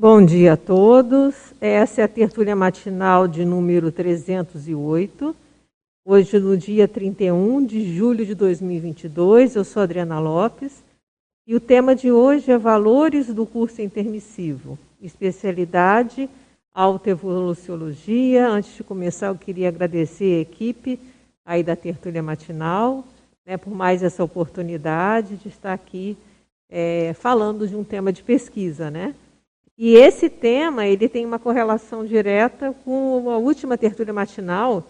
Bom dia a todos. Essa é a tertúlia matinal de número 308. Hoje, no dia 31 de julho de 2022, eu sou Adriana Lopes e o tema de hoje é Valores do curso intermissivo, especialidade Autoevoluciologia. Antes de começar, eu queria agradecer a equipe aí da tertúlia matinal né, por mais essa oportunidade de estar aqui é, falando de um tema de pesquisa, né? E esse tema ele tem uma correlação direta com a última tertúlia matinal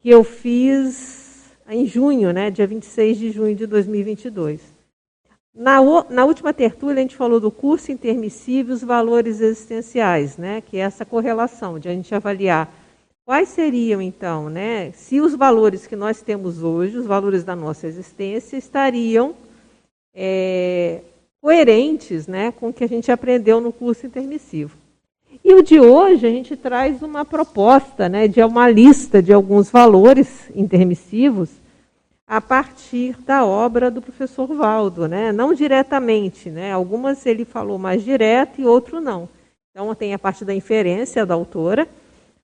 que eu fiz em junho, né, dia 26 de junho de 2022. Na, na última tertúlia a gente falou do curso intermissivo e os valores existenciais, né, que é essa correlação de a gente avaliar quais seriam então, né, se os valores que nós temos hoje, os valores da nossa existência, estariam é, coerentes né, com o que a gente aprendeu no curso intermissivo. E o de hoje a gente traz uma proposta né, de uma lista de alguns valores intermissivos a partir da obra do professor Valdo, né? não diretamente, né? algumas ele falou mais direto e outro não. Então tem a parte da inferência da autora,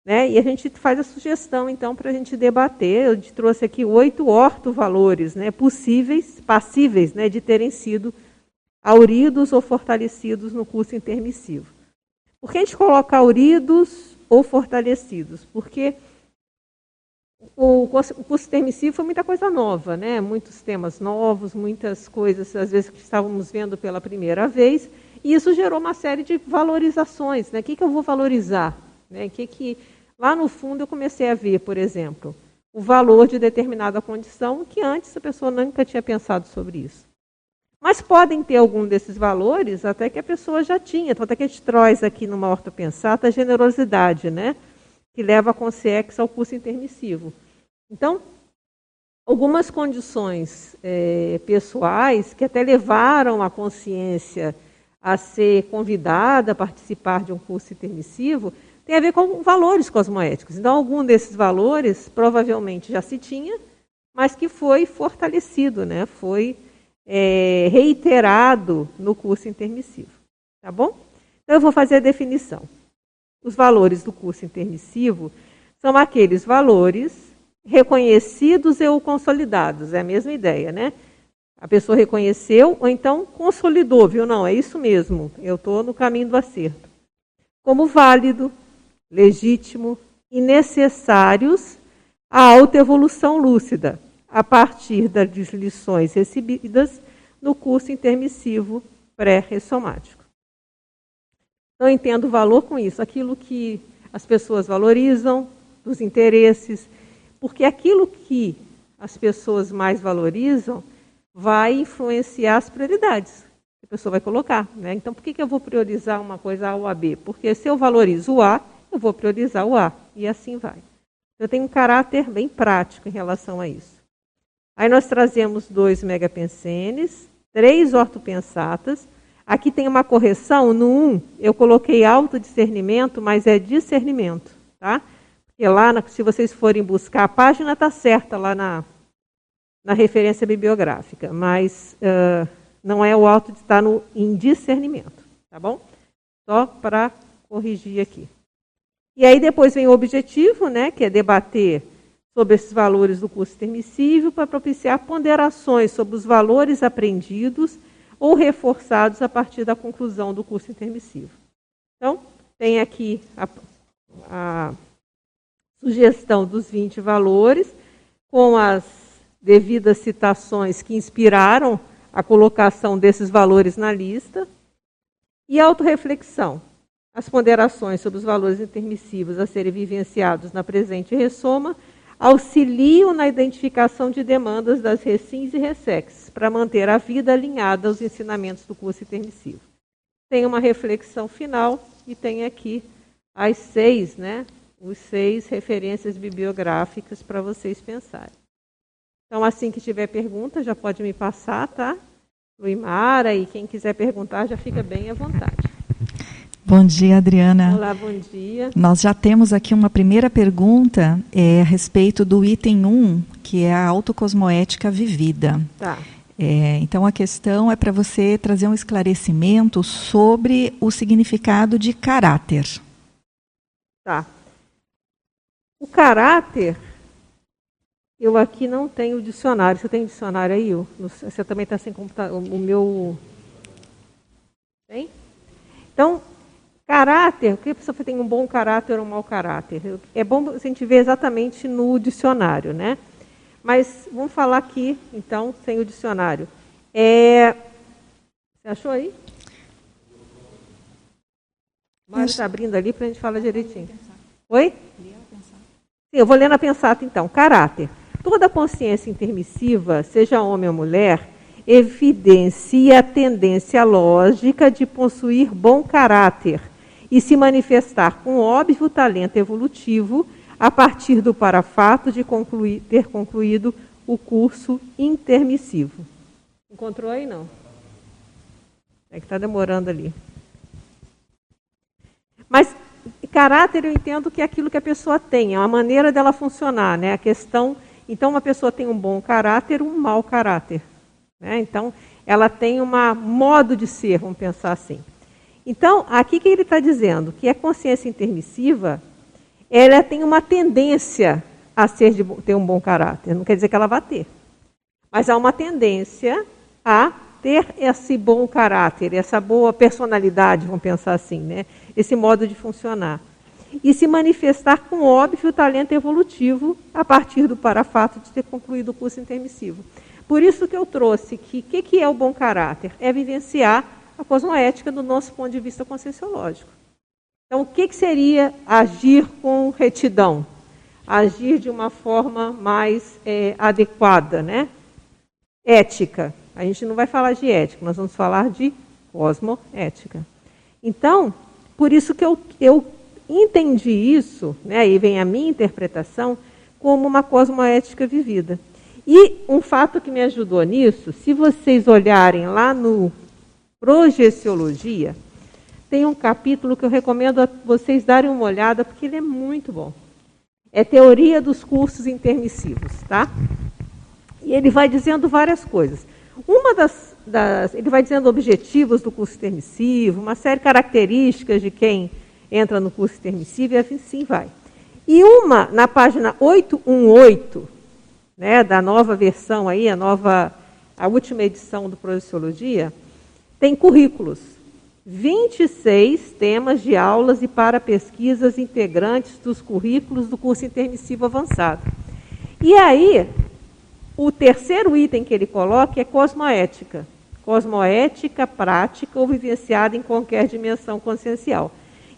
né? e a gente faz a sugestão então para a gente debater. Eu trouxe aqui oito ortovalores né, possíveis, passíveis né, de terem sido auridos ou fortalecidos no curso intermissivo. Por que a gente coloca auridos ou fortalecidos? Porque o curso intermissivo foi muita coisa nova, né? muitos temas novos, muitas coisas, às vezes, que estávamos vendo pela primeira vez, e isso gerou uma série de valorizações. Né? O que, que eu vou valorizar? Né? Que que, lá no fundo eu comecei a ver, por exemplo, o valor de determinada condição que antes a pessoa nunca tinha pensado sobre isso. Mas podem ter algum desses valores até que a pessoa já tinha. Então, até que a gente traz aqui numa ortopensata a generosidade, né? Que leva a consciência ao curso intermissivo. Então, algumas condições é, pessoais que até levaram a consciência a ser convidada a participar de um curso intermissivo tem a ver com valores cosmoéticos. Então, algum desses valores provavelmente já se tinha, mas que foi fortalecido, né? foi é, reiterado no curso intermissivo. Tá bom? Então, eu vou fazer a definição. Os valores do curso intermissivo são aqueles valores reconhecidos ou consolidados. É a mesma ideia, né? A pessoa reconheceu ou então consolidou, viu? Não, é isso mesmo. Eu estou no caminho do acerto. Como válido, legítimo e necessários à autoevolução lúcida, a partir das lições recebidas no curso intermissivo pré-ressomático. Eu entendo valor com isso, aquilo que as pessoas valorizam, dos interesses, porque aquilo que as pessoas mais valorizam vai influenciar as prioridades que a pessoa vai colocar. Né? Então, por que, que eu vou priorizar uma coisa A ou a B? Porque se eu valorizo o A, eu vou priorizar o A, e assim vai. Eu tenho um caráter bem prático em relação a isso. Aí nós trazemos dois megapensenes, três ortopensatas. Aqui tem uma correção, no 1 um, eu coloquei autodiscernimento, mas é discernimento, tá? Porque lá, se vocês forem buscar, a página está certa lá na, na referência bibliográfica, mas uh, não é o auto está no em discernimento, tá bom? Só para corrigir aqui. E aí depois vem o objetivo, né, que é debater sobre esses valores do curso intermissível para propiciar ponderações sobre os valores aprendidos ou reforçados a partir da conclusão do curso intermissivo. Então, tem aqui a, a sugestão dos 20 valores, com as devidas citações que inspiraram a colocação desses valores na lista, e autorreflexão, as ponderações sobre os valores intermissivos a serem vivenciados na presente ressoma auxiliam na identificação de demandas das recins e ressex, para manter a vida alinhada aos ensinamentos do curso intermissivo. Tem uma reflexão final e tem aqui as seis, né, os seis referências bibliográficas para vocês pensarem. Então, assim que tiver pergunta, já pode me passar, tá? Luimara, e quem quiser perguntar, já fica bem à vontade. Bom dia, Adriana. Olá, bom dia. Nós já temos aqui uma primeira pergunta é, a respeito do item 1, que é a autocosmoética vivida. Tá. É, então a questão é para você trazer um esclarecimento sobre o significado de caráter. Tá. O caráter, eu aqui não tenho dicionário. Você tem dicionário aí? Você também está sem computador? O meu. Tem? Então, caráter, o que a pessoa tem um bom caráter ou um mau caráter? É bom a gente ver exatamente no dicionário, né? Mas vamos falar aqui, então, sem o dicionário. É... Você achou aí? Mário está abrindo ali para a gente falar direitinho. Oi? Sim, eu vou ler na pensata então. Caráter. Toda consciência intermissiva, seja homem ou mulher, evidencia a tendência lógica de possuir bom caráter e se manifestar com óbvio talento evolutivo a partir do parafato de concluir, ter concluído o curso intermissivo. Encontrou aí, não? É que está demorando ali. Mas caráter eu entendo que é aquilo que a pessoa tem, é uma maneira dela funcionar, né? A questão, então uma pessoa tem um bom caráter, um mau caráter, né? Então ela tem um modo de ser, vamos pensar assim. Então aqui que ele está dizendo que a consciência intermissiva ela tem uma tendência a ser de, ter um bom caráter. Não quer dizer que ela vá ter. Mas há uma tendência a ter esse bom caráter, essa boa personalidade, vamos pensar assim, né? esse modo de funcionar. E se manifestar com óbvio talento evolutivo a partir do parafato de ter concluído o curso intermissivo. Por isso que eu trouxe que o que, que é o bom caráter? É vivenciar a cosmoética do nosso ponto de vista conscienciológico. Então, o que, que seria agir com retidão? Agir de uma forma mais é, adequada, né? Ética. A gente não vai falar de ética, nós vamos falar de cosmoética. Então, por isso que eu, eu entendi isso, né, aí vem a minha interpretação, como uma cosmoética vivida. E um fato que me ajudou nisso, se vocês olharem lá no Projeciologia, tem um capítulo que eu recomendo a vocês darem uma olhada, porque ele é muito bom. É Teoria dos Cursos Intermissivos, tá? E ele vai dizendo várias coisas. Uma das, das, ele vai dizendo objetivos do curso intermissivo, uma série de características de quem entra no curso intermissivo e assim vai. E uma, na página 818, né, da nova versão aí, a nova, a última edição do Projeciologia, tem currículos. 26 temas de aulas e para pesquisas integrantes dos currículos do curso intermissivo avançado. E aí, o terceiro item que ele coloca é cosmoética. Cosmoética prática ou vivenciada em qualquer dimensão consciencial.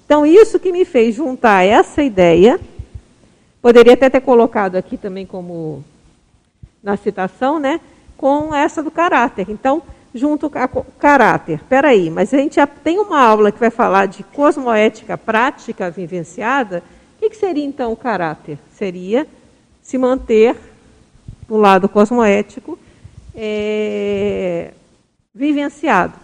Então, isso que me fez juntar essa ideia, poderia até ter colocado aqui também como na citação, né, com essa do caráter. Então, junto com o caráter. Espera aí, mas a gente já tem uma aula que vai falar de cosmoética prática vivenciada. O que, que seria então o caráter? Seria se manter do lado cosmoético é, vivenciado.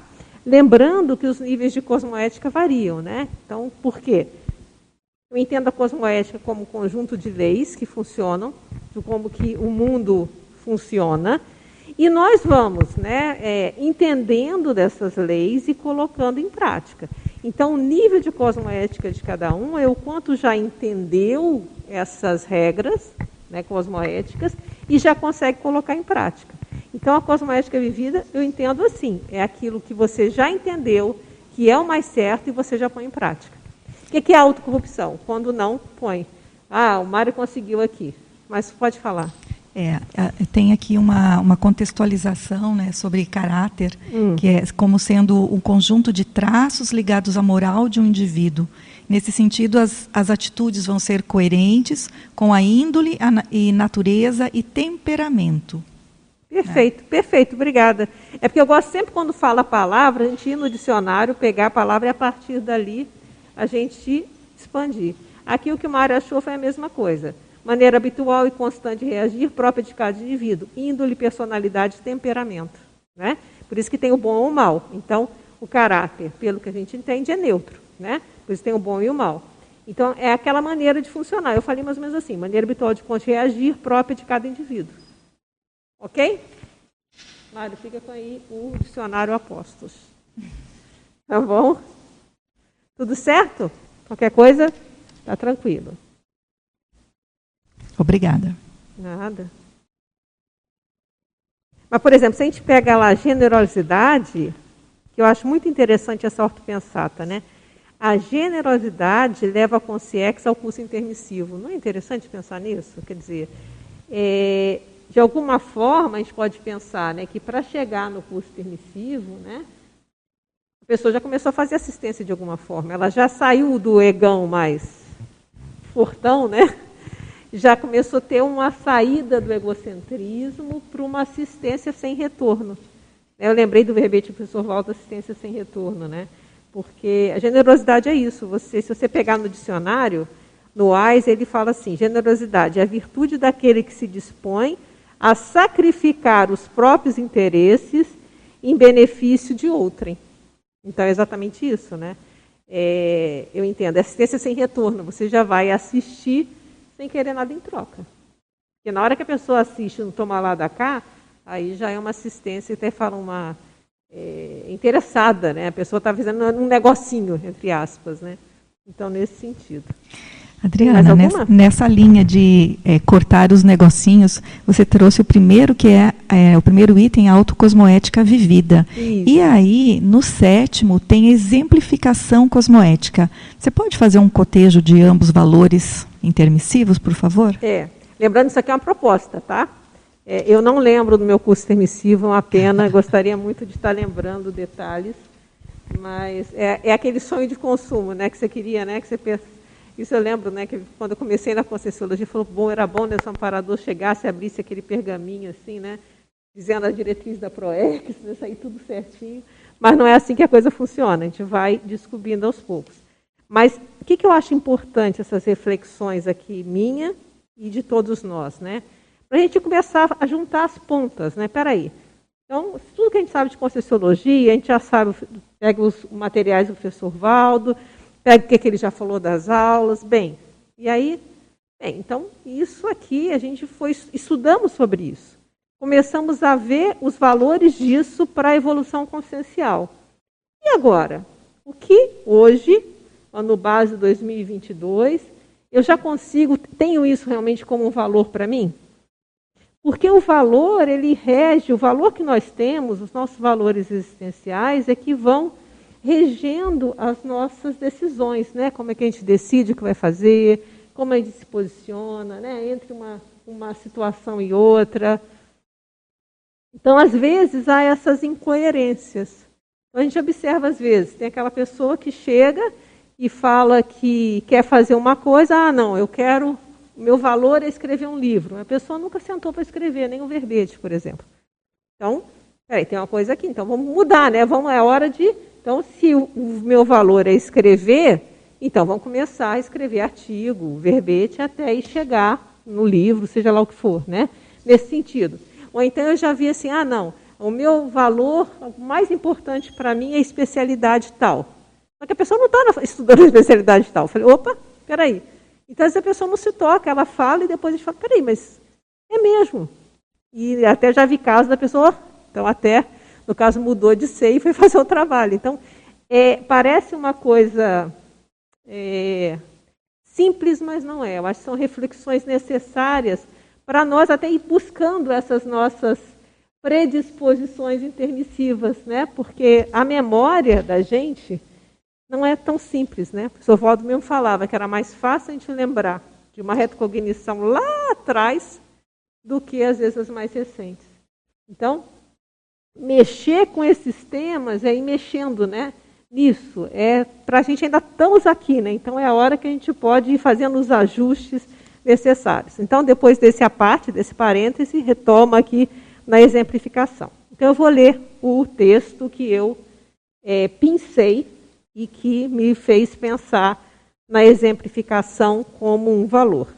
Lembrando que os níveis de cosmoética variam, né? Então, por quê? Eu entendo a cosmoética como um conjunto de leis que funcionam, de como que o mundo funciona, e nós vamos né, é, entendendo dessas leis e colocando em prática. Então, o nível de cosmoética de cada um é o quanto já entendeu essas regras né, cosmoéticas e já consegue colocar em prática. Então, a cosmoética vivida, eu entendo assim: é aquilo que você já entendeu, que é o mais certo e você já põe em prática. O que é autocorrupção? Quando não põe. Ah, o Mário conseguiu aqui. Mas pode falar. É, tem aqui uma, uma contextualização né, sobre caráter, hum. que é como sendo um conjunto de traços ligados à moral de um indivíduo. Nesse sentido, as, as atitudes vão ser coerentes com a índole a, e natureza e temperamento. Perfeito, né? perfeito, obrigada. É porque eu gosto sempre quando fala a palavra, a gente ir no dicionário, pegar a palavra e a partir dali a gente expandir. Aqui o que o Mário achou foi a mesma coisa maneira habitual e constante de reagir, própria de cada indivíduo, índole, personalidade, temperamento. Né? Por isso que tem o bom ou o mal. Então, o caráter, pelo que a gente entende, é neutro. Né? Por isso tem o bom e o mal. Então, é aquela maneira de funcionar. Eu falei mais ou menos assim, maneira habitual de reagir, própria de cada indivíduo. Ok? Mário, fica com aí o dicionário Apóstolos. Tá bom? Tudo certo? Qualquer coisa, tá tranquilo. Obrigada. Nada. Mas, por exemplo, se a gente pega lá a generosidade, que eu acho muito interessante essa ortopensata, né? A generosidade leva a consciência ao curso intermissivo. Não é interessante pensar nisso? Quer dizer, é, de alguma forma a gente pode pensar né, que para chegar no curso permissivo, né, a pessoa já começou a fazer assistência de alguma forma. Ela já saiu do egão mais fortão, né? Já começou a ter uma saída do egocentrismo para uma assistência sem retorno. Eu lembrei do verbete do professor Waldo, assistência sem retorno, né? Porque a generosidade é isso. Você, se você pegar no dicionário, no AIS, ele fala assim: generosidade é a virtude daquele que se dispõe a sacrificar os próprios interesses em benefício de outrem. Então é exatamente isso, né? É, eu entendo, assistência sem retorno. Você já vai assistir sem querer nada em troca. Porque na hora que a pessoa assiste no toma lá da cá, aí já é uma assistência, até fala uma é, interessada, né? A pessoa está fazendo um negocinho, entre aspas, né? Então, nesse sentido. Adriana, nessa, nessa, linha de é, cortar os negocinhos, você trouxe o primeiro que é, é o primeiro item, a autocosmoética vivida. Isso. E aí, no sétimo, tem exemplificação cosmoética. Você pode fazer um cotejo de ambos valores intermissivos, por favor? É. Lembrando, isso aqui é uma proposta, tá? É, eu não lembro do meu curso intermissivo, é uma pena, gostaria muito de estar lembrando detalhes, mas é, é, aquele sonho de consumo, né, que você queria, né, que você pensa. Isso eu lembro, né, que quando eu comecei na Conscienciologia, falou, bom, era bom né, o amparador chegasse abrisse aquele pergaminho assim, né, dizendo a diretriz da ProEx, né, sair tudo certinho. Mas não é assim que a coisa funciona, a gente vai descobrindo aos poucos. Mas o que, que eu acho importante, essas reflexões aqui, minha e de todos nós, né? Para a gente começar a juntar as pontas, né? Peraí. Então, tudo que a gente sabe de Conscienciologia, a gente já sabe, pega os materiais do professor Valdo, pega o que, que ele já falou das aulas, bem, e aí, bem, então, isso aqui, a gente foi, estudamos sobre isso. Começamos a ver os valores disso para a evolução consciencial. E agora? O que hoje, ano base 2022, eu já consigo, tenho isso realmente como um valor para mim? Porque o valor, ele rege, o valor que nós temos, os nossos valores existenciais, é que vão regendo as nossas decisões, né? Como é que a gente decide o que vai fazer, como a gente se posiciona, né? Entre uma, uma situação e outra. Então, às vezes, há essas incoerências. Então, a gente observa, às vezes, tem aquela pessoa que chega e fala que quer fazer uma coisa, ah, não, eu quero meu valor é escrever um livro. A pessoa nunca sentou para escrever, nem um verbete, por exemplo. Então, peraí, tem uma coisa aqui, então vamos mudar, né? Vamos, é hora de. Então, se o, meu valor é escrever, então vamos começar a escrever artigo, verbete, até chegar no livro, seja lá o que for, né? Nesse sentido. Ou então eu já vi assim, ah, não, o meu valor o mais importante para mim é especialidade tal. Só que a pessoa não está estudando especialidade tal. Eu falei, opa, peraí. Então, essa pessoa não se toca, ela fala e depois a gente fala, peraí, mas é mesmo. E até já vi casos da pessoa, então até, no caso, mudou de ser e foi fazer o trabalho. Então, é, parece uma coisa é, simples, mas não é. Eu acho que são reflexões necessárias para nós até ir buscando essas nossas predisposições intermissivas, né? Porque a memória da gente não é tão simples, né? O professor Valdo mesmo falava que era mais fácil a gente lembrar de uma retrocognição lá atrás do que às vezes as mais recentes. Então, mexer com esses temas é ir mexendo, né? Nisso, é para a gente ainda estamos aqui, né? Então é a hora que a gente pode ir fazendo os ajustes necessários. Então, depois desse aparte, desse parêntese, retoma aqui na exemplificação. Então, eu vou ler o texto que eu é, pincei e que me fez pensar na exemplificação como um valor.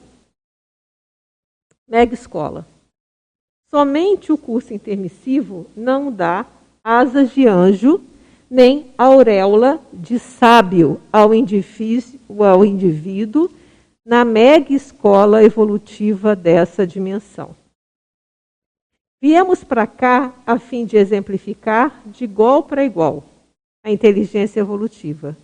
Mega escola. Somente o curso intermissivo não dá asas de anjo, nem auréola de sábio ao indivíduo, ao indivíduo na mega escola evolutiva dessa dimensão. Viemos para cá a fim de exemplificar de igual para igual a inteligência evolutiva,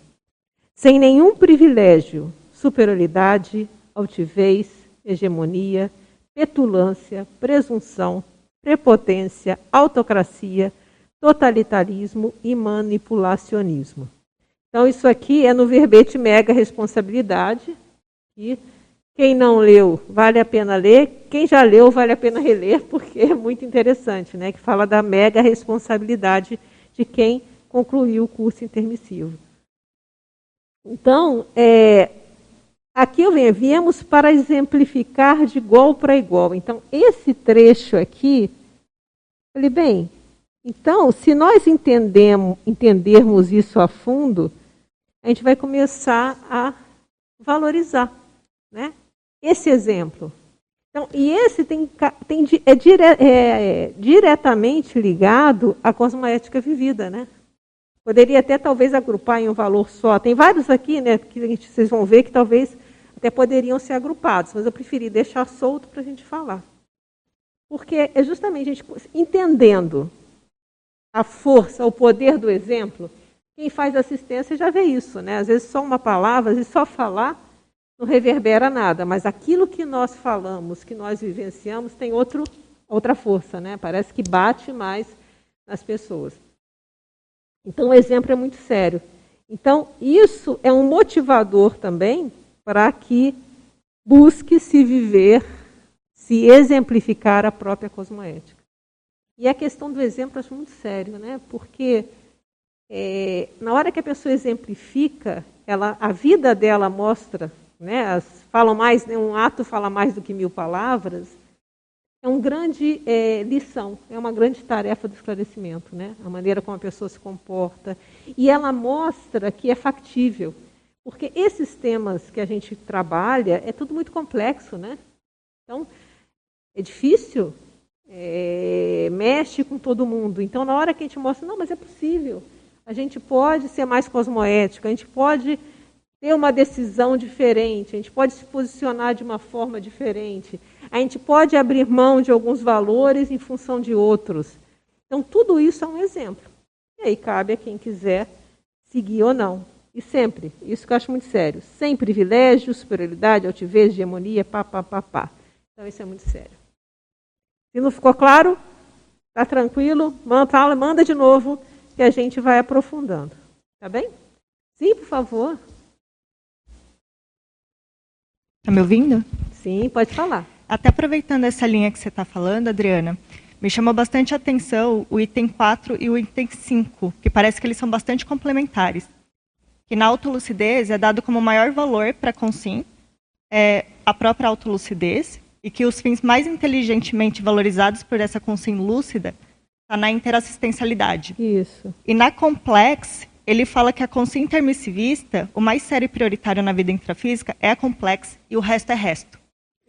sem nenhum privilégio, superioridade, altivez, hegemonia, petulância, presunção, prepotência, autocracia, totalitarismo e manipulacionismo. Então, isso aqui é no verbete mega responsabilidade. E quem não leu, vale a pena ler. Quem já leu, vale a pena reler, porque é muito interessante, né? Que fala da mega responsabilidade de quem concluiu o curso intermissivo. Então, é, aqui eu venho, viemos para exemplificar de igual para igual. Então, esse trecho aqui, falei, bem, então, se nós entendermos isso a fundo, a gente vai começar a valorizar né? esse exemplo. Então, e esse tem, tem é, dire, é, é, diretamente ligado à cosmoética vivida. Né? Poderia até talvez agrupar em um valor só. Tem vários aqui né, que gente, vocês vão ver que talvez até poderiam ser agrupados, mas eu preferi deixar solto para a gente falar. Porque é justamente a gente entendendo a força, o poder do exemplo, quem faz assistência já vê isso, né? Às vezes só uma palavra, às vezes só falar não reverbera nada, mas aquilo que nós falamos, que nós vivenciamos, tem outro, outra força, né? Parece que bate mais nas pessoas. Então o exemplo é muito sério. Então isso é um motivador também para que busque se viver, se exemplificar a própria cosmoética. E a questão do exemplo eu acho muito sério, né? Porque é, na hora que a pessoa exemplifica, ela, a vida dela mostra, né, as, falam mais, né, um ato fala mais do que mil palavras, é uma grande é, lição, é uma grande tarefa do esclarecimento, né, a maneira como a pessoa se comporta. E ela mostra que é factível, porque esses temas que a gente trabalha é tudo muito complexo, né? Então, é difícil, é, mexe com todo mundo. Então, na hora que a gente mostra, não, mas é possível, a gente pode ser mais cosmoético, a gente pode ter uma decisão diferente, a gente pode se posicionar de uma forma diferente, a gente pode abrir mão de alguns valores em função de outros. Então, tudo isso é um exemplo. E aí cabe a quem quiser seguir ou não. E sempre, isso que eu acho muito sério, sem privilégio, superioridade, altivez, hegemonia, pá, pá, pá, pá. Então, isso é muito sério. Se não ficou claro, está tranquilo, manda, manda de novo que a gente vai aprofundando. Tá bem? Sim, por favor. Está me ouvindo? Sim, pode falar. Até aproveitando essa linha que você está falando, Adriana, me chamou bastante atenção o item 4 e o item 5, que parece que eles são bastante complementares. Que na autolucidez é dado como maior valor para a consim é, a própria autolucidez e que os fins mais inteligentemente valorizados por essa consim lúcida está na interassistencialidade. Isso. E na Complex, ele fala que a consciência intermissivista, o mais sério e prioritário na vida intrafísica é a Complex e o resto é resto.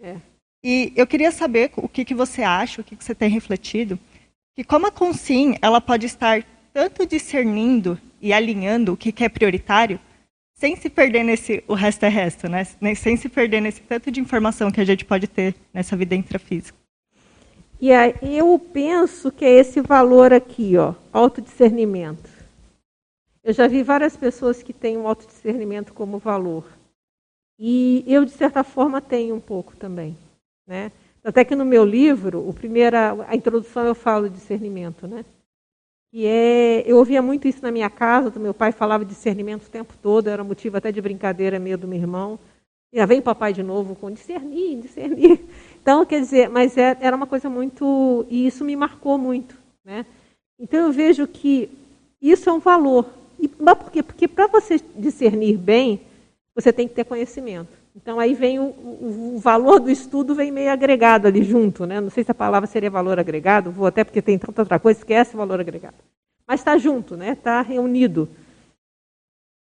É. E eu queria saber o que, que você acha, o que, que você tem refletido, que como a consciência ela pode estar tanto discernindo e alinhando o que, que é prioritário, sem se perder nesse o resto é resto, né? Sem se perder nesse tanto de informação que a gente pode ter nessa vida intrafísica. E aí eu penso que é esse valor aqui, ó, autodiscernimento. Eu já vi várias pessoas que têm um autodiscernimento como valor. E eu, de certa forma, tenho um pouco também. Né? Até que no meu livro, o primeira, a introdução eu falo de discernimento. Né? E é, eu ouvia muito isso na minha casa, do meu pai falava de discernimento o tempo todo, era motivo até de brincadeira meio do meu irmão. E já vem o papai de novo com discernir, discernir. Então, quer dizer, mas é, era uma coisa muito. E isso me marcou muito. Né? Então, eu vejo que isso é um valor. E, mas por quê? Porque para você discernir bem, você tem que ter conhecimento. Então, aí vem o, o, o, valor do estudo vem meio agregado ali junto. Né? Não sei se a palavra seria valor agregado, vou até porque tem tanta outra coisa, esquece o valor agregado. Mas está junto, está né? Tá reunido.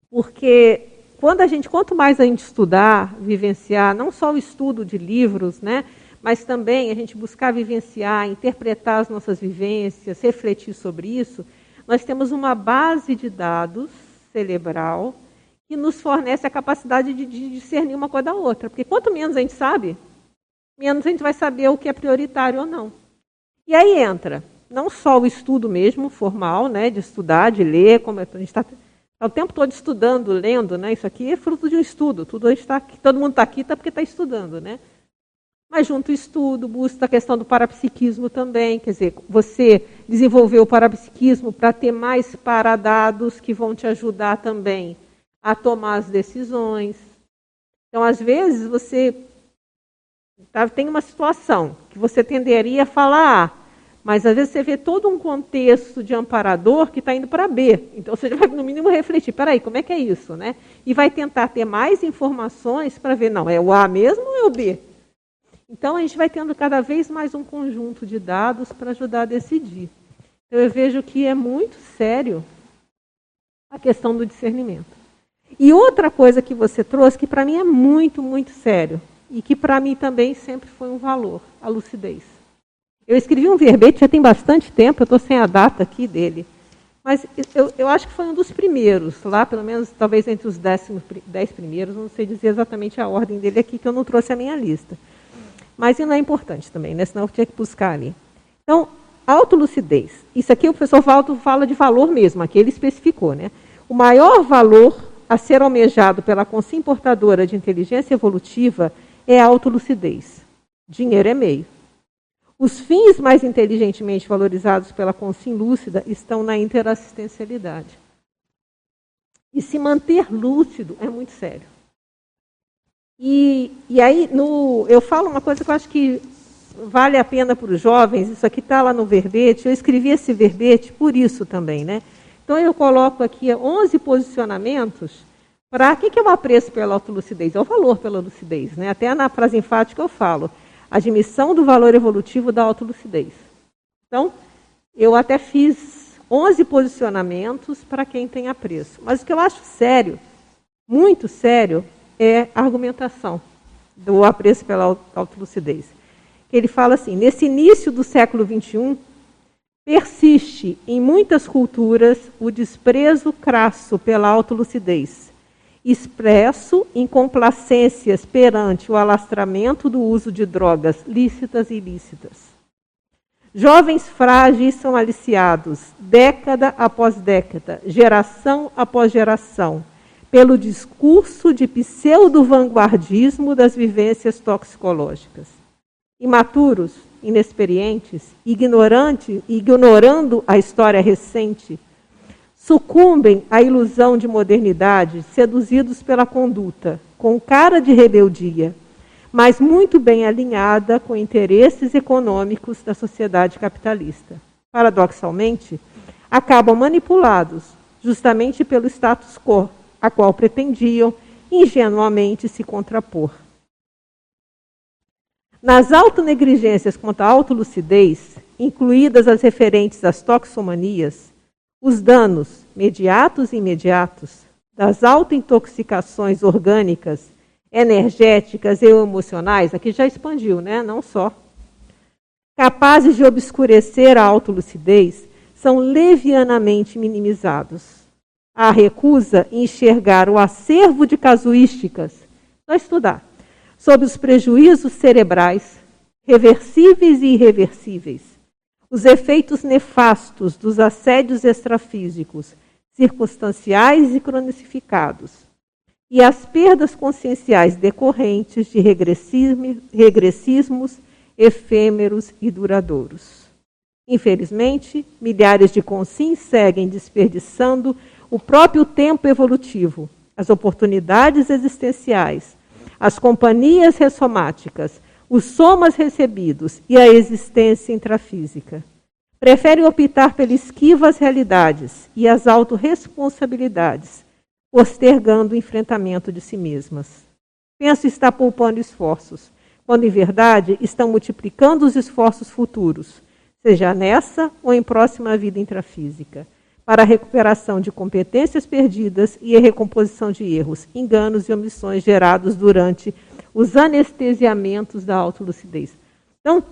Porque quando a gente, quanto mais a gente estudar, vivenciar, não só o estudo de livros, né? mas também a gente buscar vivenciar, interpretar as nossas vivências, refletir sobre isso, nós temos uma base de dados cerebral que nos fornece a capacidade de, discernir uma coisa da outra. Porque quanto menos a gente sabe, menos a gente vai saber o que é prioritário ou não. E aí entra não só o estudo mesmo, formal, né, de estudar, de ler, como a gente está tá o tempo todo estudando, lendo, né? Isso aqui é fruto de um estudo. Tudo a gente tá aqui, todo mundo está aqui tá porque está estudando, né? Mas junto ao estudo, busca a questão do parapsiquismo também, quer dizer, você desenvolveu o parapsiquismo para ter mais paradados que vão te ajudar também a tomar as decisões. Então, às vezes, você tá, tem uma situação que você tenderia a falar A, mas às vezes você vê todo um contexto de amparador que está indo para B. Então você vai, no mínimo, refletir: peraí, como é que é isso? Né? E vai tentar ter mais informações para ver, não, é o A mesmo ou é o B? Então a gente vai tendo cada vez mais um conjunto de dados para ajudar a decidir. Então eu vejo que é muito sério a questão do discernimento. E outra coisa que você trouxe, que para mim é muito, muito sério, e que para mim também sempre foi um valor, a lucidez. Eu escrevi um verbete já tem bastante tempo, eu estou sem a data aqui dele. Mas eu, eu, acho que foi um dos primeiros, lá pelo menos talvez entre os décimos, dez primeiros, não sei dizer exatamente a ordem dele aqui, que eu não trouxe a minha lista. Mas isso não é importante também, né? senão eu tinha que buscar ali. Então, autolucidez. Isso aqui o professor Valdo fala de valor mesmo, aqui ele especificou. Né? O maior valor a ser almejado pela consciência portadora de inteligência evolutiva é a autolucidez. Dinheiro é meio. Os fins mais inteligentemente valorizados pela consciência lúcida estão na interassistencialidade. E se manter lúcido é muito sério. E, e aí, no, eu falo uma coisa que eu acho que vale a pena para os jovens, isso aqui está lá no verbete, eu escrevi esse verbete por isso também, né? Então eu coloco aqui 11 posicionamentos para... O que, que eu apreço pela autolucidez? É o valor pela lucidez, né? Até na frase enfática eu falo, admissão do valor evolutivo da autolucidez. Então, eu até fiz 11 posicionamentos para quem tem apreço. Mas o que eu acho sério, muito sério, é a argumentação do apreço pela autolucidez. Ele fala assim: nesse início do século XXI, persiste em muitas culturas o desprezo crasso pela autolucidez, expresso em complacências perante o alastramento do uso de drogas lícitas e ilícitas. Jovens frágeis são aliciados, década após década, geração após geração, pelo discurso de pseudo-vanguardismo das vivências toxicológicas. Imaturos, inexperientes, ignorantes, ignorando a história recente, sucumbem à ilusão de modernidade, seduzidos pela conduta, com cara de rebeldia, mas muito bem alinhada com interesses econômicos da sociedade capitalista. Paradoxalmente, acabam manipulados justamente pelo status quo a qual pretendiam ingenuamente se contrapor. Nas autonegligências quanto à autolucidez, incluídas as referentes às toxomanias, os danos mediatos e imediatos das autointoxicações orgânicas, energéticas e emocionais, aqui já expandiu, né? Não só. Capazes de obscurecer a autolucidez, são levianamente minimizados a recusa em enxergar o acervo de casuísticas, só estudar, sobre os prejuízos cerebrais, reversíveis e irreversíveis, os efeitos nefastos dos assédios extrafísicos, circunstanciais e cronicificados, e as perdas conscienciais decorrentes de regressismos efêmeros e duradouros. Infelizmente, milhares de consins seguem desperdiçando o próprio tempo evolutivo, as oportunidades existenciais, as companhias ressomáticas, os somas recebidos e a existência intrafísica. Prefere optar pela esquiva às realidades e às autorresponsabilidades, postergando o enfrentamento de si mesmas. Penso estar poupando esforços, quando em verdade estão multiplicando os esforços futuros, seja nessa ou em próxima vida intrafísica para a recuperação de competências perdidas e a recomposição de erros, enganos e omissões gerados durante os anestesiamentos da autolucidez. Então,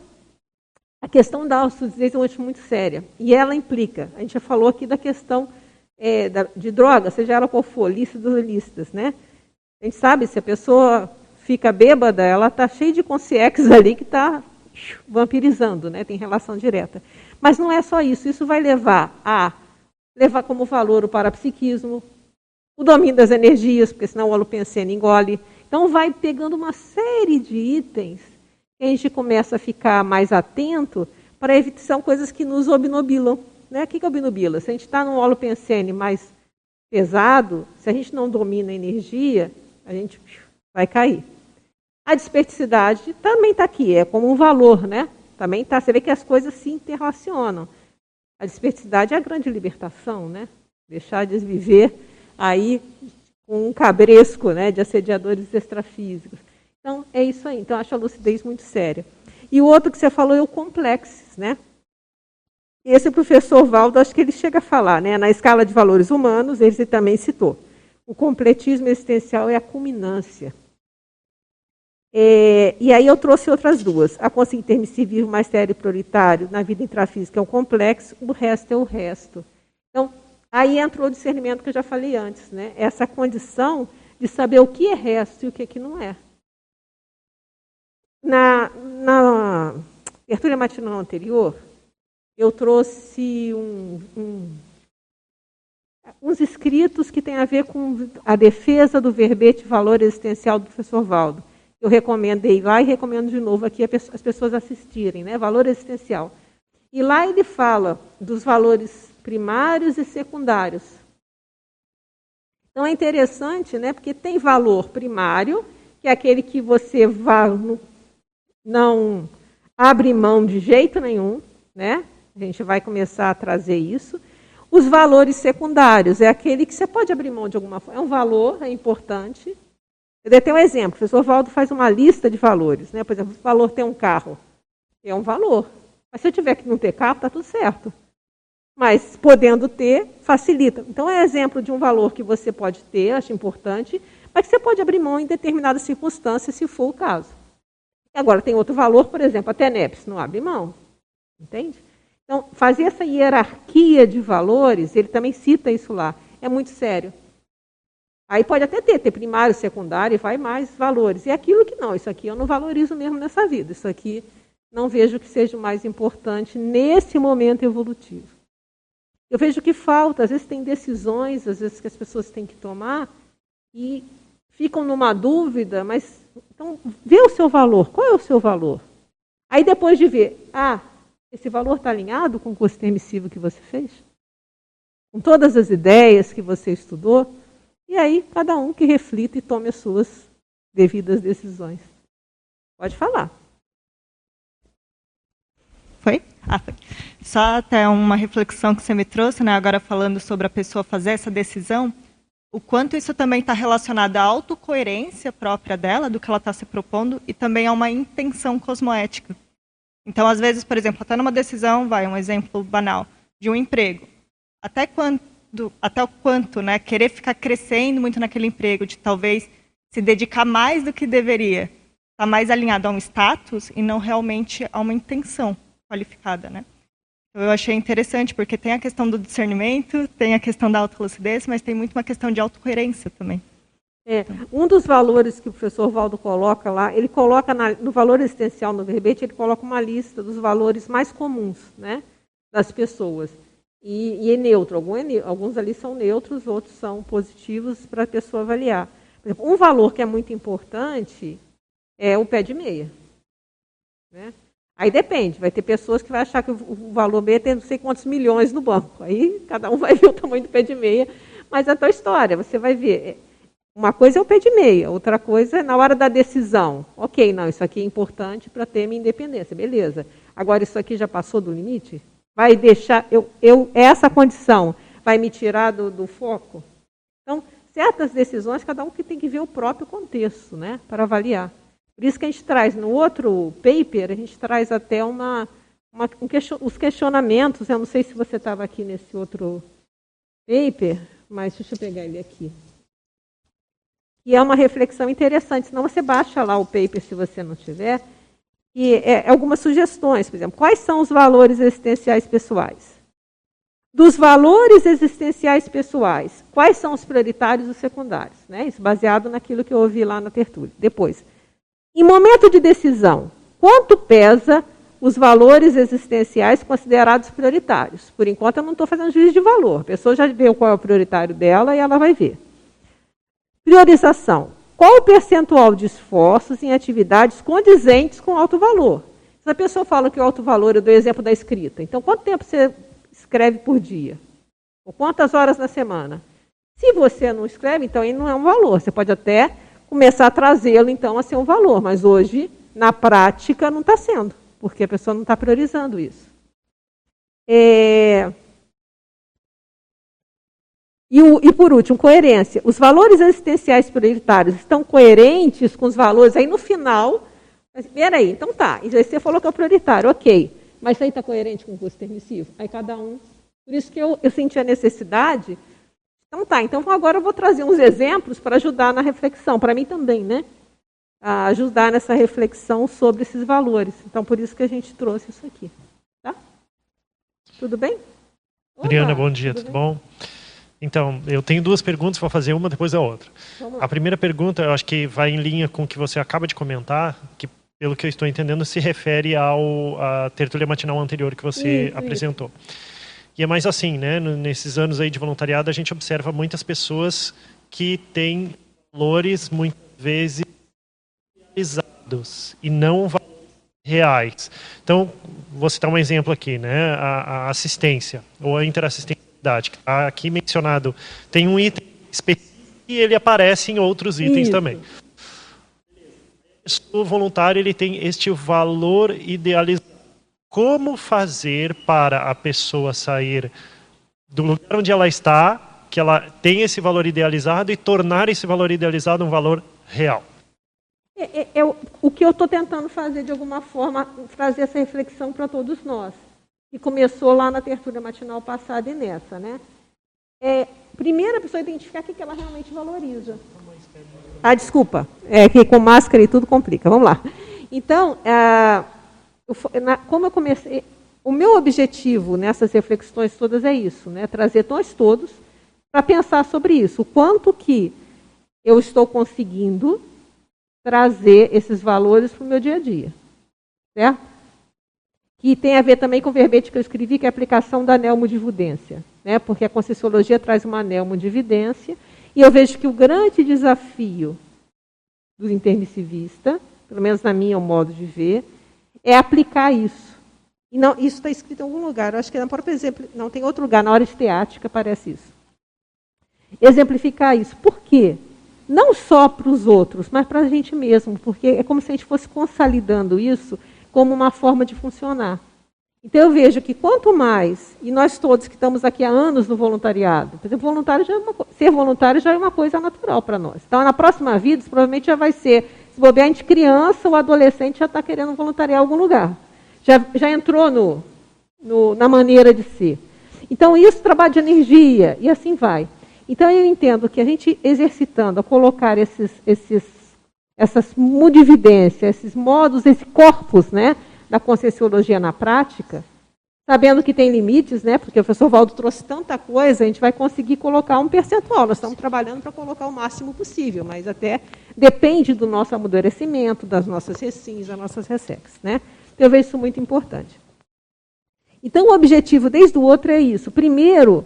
a questão da autolucidez eu acho muito séria. E ela implica, a gente já falou aqui da questão é, de droga, seja ela qual for, lícitas ou ilícitas, né? A gente sabe, se a pessoa fica bêbada, ela está cheia de consciências ali que está vampirizando, né? tem relação direta. Mas não é só isso, isso vai levar a levar como valor o parapsiquismo, o domínio das energias, porque senão o holopensene engole. Então vai pegando uma série de itens que a gente começa a ficar mais atento para evitar são coisas que nos obnubilam. Né? O que, que obnubila? Se a gente está num holopensene mais pesado, se a gente não domina a energia, a gente vai cair. A desperticidade também está aqui, é como um valor, né? Também está. Você vê que as coisas se interrelacionam. A desperticidade é a grande libertação, né? Deixar de viver aí com um cabresco, né, de assediadores extrafísicos. Então é isso aí. Então acho a lucidez muito séria. E o outro que você falou é o complexo, né? Esse professor Valdo, acho que ele chega a falar, né? Na escala de valores humanos, ele também citou. O completismo existencial é a culminância. É, e aí eu trouxe outras duas. A consciência intermissível, mais sério e prioritário na vida intrafísica é o complexo, o resto é o resto. Então, aí entrou o discernimento que eu já falei antes, né? Essa condição de saber o que é resto e o que, é que não é. Na, na tertúlia matinal anterior, eu trouxe um, um, uns escritos que têm a ver com a defesa do verbete valor existencial do professor Valdo. Eu recomendei lá e recomendo de novo aqui as pessoas assistirem, né? Valor existencial. E lá ele fala dos valores primários e secundários. Então é interessante, né? Porque tem valor primário, que é aquele que você não abre mão de jeito nenhum, né? A gente vai começar a trazer isso. Os valores secundários é aquele que você pode abrir mão de alguma forma. É um valor, é importante. Eu dei até um exemplo. O professor Valdo faz uma lista de valores. Né? Por exemplo, o valor ter um carro. É um valor. Mas se eu tiver que não ter carro, está tudo certo. Mas podendo ter, facilita. Então é exemplo de um valor que você pode ter, acho importante, mas que você pode abrir mão em determinadas circunstâncias, se for o caso. Agora, tem outro valor, por exemplo, a TENEPS não abre mão. Entende? Então, fazer essa hierarquia de valores, ele também cita isso lá, é muito sério. Aí pode até ter, ter primário, secundário, e vai mais valores. E aquilo que não, isso aqui eu não valorizo mesmo nessa vida, isso aqui não vejo que seja mais importante nesse momento evolutivo. Eu vejo que falta, às vezes tem decisões, às vezes que as pessoas têm que tomar e ficam numa dúvida, mas então vê o seu valor, qual é o seu valor? Aí depois de ver, ah, esse valor está alinhado com o curso emissivo que você fez? Com todas as ideias que você estudou? E aí, cada um que reflita e tome as suas devidas decisões. Pode falar. Foi? Ah, foi. Só até uma reflexão que você me trouxe, né, agora falando sobre a pessoa fazer essa decisão, o quanto isso também está relacionado à autocoerência própria dela, do que ela está se propondo, e também a uma intenção cosmoética. Então, às vezes, por exemplo, até numa decisão, vai um exemplo banal, de um emprego. Até quanto, até o quanto, né, querer ficar crescendo muito naquele emprego, de talvez se dedicar mais do que deveria, está mais alinhado a um status e não realmente a uma intenção qualificada, né? Então, eu achei interessante, porque tem a questão do discernimento, tem a questão da autolucidez, mas tem muito uma questão de autocoerência também. É, um dos valores que o professor Valdo coloca lá, ele coloca na, no valor existencial no verbete, ele coloca uma lista dos valores mais comuns né, das pessoas. E, e é neutro. Alguns, é, alguns ali são neutros, outros são positivos para a pessoa avaliar. Exemplo, um valor que é muito importante é o pé de meia. Né? Aí depende, vai ter pessoas que vão achar que o, valor meia tem não sei quantos milhões no banco. Aí cada um vai ver o tamanho do pé de meia. Mas é a tua história, você vai ver. Uma coisa é o pé de meia, outra coisa é na hora da decisão. Ok, não, isso aqui é importante para ter minha independência, beleza. Agora, isso aqui já passou do limite? Vai deixar, eu, eu essa condição vai me tirar do, do foco? Então, certas decisões, cada um que tem que ver o próprio contexto, né, para avaliar. Por isso que a gente traz no outro paper, a gente traz até uma, uma um question, os questionamentos. Eu não sei se você estava aqui nesse outro paper, mas deixa eu pegar ele aqui. E é uma reflexão interessante, senão você baixa lá o paper se você não tiver. E é, algumas sugestões, por exemplo, quais são os valores existenciais pessoais? Dos valores existenciais pessoais, quais são os prioritários e os secundários? Né? Isso baseado naquilo que eu ouvi lá na tertúlia. Depois, em momento de decisão, Quanto pesa os valores existenciais considerados prioritários? Por enquanto, eu não estou fazendo juízo de valor. A pessoa já vê qual é o prioritário dela e ela vai ver. Priorização. Qual o percentual de esforços em atividades condizentes com alto valor? Se a pessoa fala que o alto valor, eu dou exemplo da escrita. Então, quanto tempo você escreve por dia? Ou quantas horas na semana? Se você não escreve, então ele não é um valor. Você pode até começar a trazê-lo, então, a ser um valor. Mas hoje, na prática, não está sendo, porque a pessoa não está priorizando isso. É... E, o, e, por último, coerência. Os valores existenciais prioritários estão coerentes com os valores. Aí no final, peraí, então tá. Você falou que é o prioritário, ok. Mas isso aí está coerente com o custo permissivo? Aí cada um. Por isso que eu, eu senti a necessidade então tá, então agora eu vou trazer uns exemplos para ajudar na reflexão, para mim também, né? A ajudar nessa reflexão sobre esses valores. Então por isso que a gente trouxe isso aqui. Tá? Tudo bem? Adriana, bom dia, tudo, tudo bom? Então, eu tenho duas perguntas, vou fazer uma depois da outra. A primeira pergunta, eu acho que vai em linha com o que você acaba de comentar, que pelo que eu estou entendendo se refere ao à tertúlia matinal anterior que você isso, apresentou. Isso. E é mais assim, né? Nesses anos aí de voluntariado, a gente observa muitas pessoas que têm valores muitas vezes realizados e não valores reais. Então, vou citar um exemplo aqui, né? A, a assistência ou a que está aqui mencionado. Tem um item específico e ele aparece em outros itens Isso. também. O voluntário ele tem este valor idealizado como fazer para a pessoa sair do lugar onde ela está, que ela tem esse valor idealizado, e tornar esse valor idealizado um valor real. É, é, é o que eu estou tentando fazer, de alguma forma, trazer essa reflexão para todos nós. E começou lá na tertúlia matinal passada e nessa. Né? É, primeiro, a pessoa identificar o que ela realmente valoriza. Ah, desculpa. É que com máscara e tudo complica. Vamos lá. Então, ah, eu, na, como eu comecei, o meu objetivo nessas reflexões todas é isso, né? Trazer nós todos para pensar sobre isso, o quanto que eu estou conseguindo trazer esses valores para o meu dia a dia, certo? Que tem a ver também com o verbete que eu escrevi, que é a aplicação da neomodividência, né? Porque a Conscienciologia traz uma neomodividência e eu vejo que o grande desafio do intermissivista, pelo menos na minha modo de ver, é aplicar isso. E não, isso está escrito em algum lugar. Eu acho que na própria exemplo, não tem outro lugar na hora de teática aparece isso. Exemplificar isso. Por quê? Não só para os outros, mas para a gente mesmo, porque é como se a gente fosse consolidando isso como uma forma de funcionar. Então eu vejo que quanto mais, e nós todos que estamos aqui há anos no voluntariado, por exemplo, voluntário é uma, ser voluntário já é uma coisa natural para nós. Então na próxima vida, provavelmente já vai ser se bobear, a gente criança ou adolescente já está querendo voluntariar em algum lugar. Já, já entrou no, no, na maneira de ser. Então, isso trabalho de energia, e assim vai. Então, eu entendo que a gente exercitando, a colocar esses, esses, essas mudividências, esses modos, esse corpus né, da conscienciologia na prática, sabendo que tem limites, né? Porque o professor Valdo trouxe tanta coisa, a gente vai conseguir colocar um percentual. Nós estamos trabalhando para colocar o máximo possível, mas até depende do nosso amadurecimento, das nossas recins, das nossas ressex, né? Então, eu vejo isso muito importante. Então, o objetivo desde o outro é isso. Primeiro,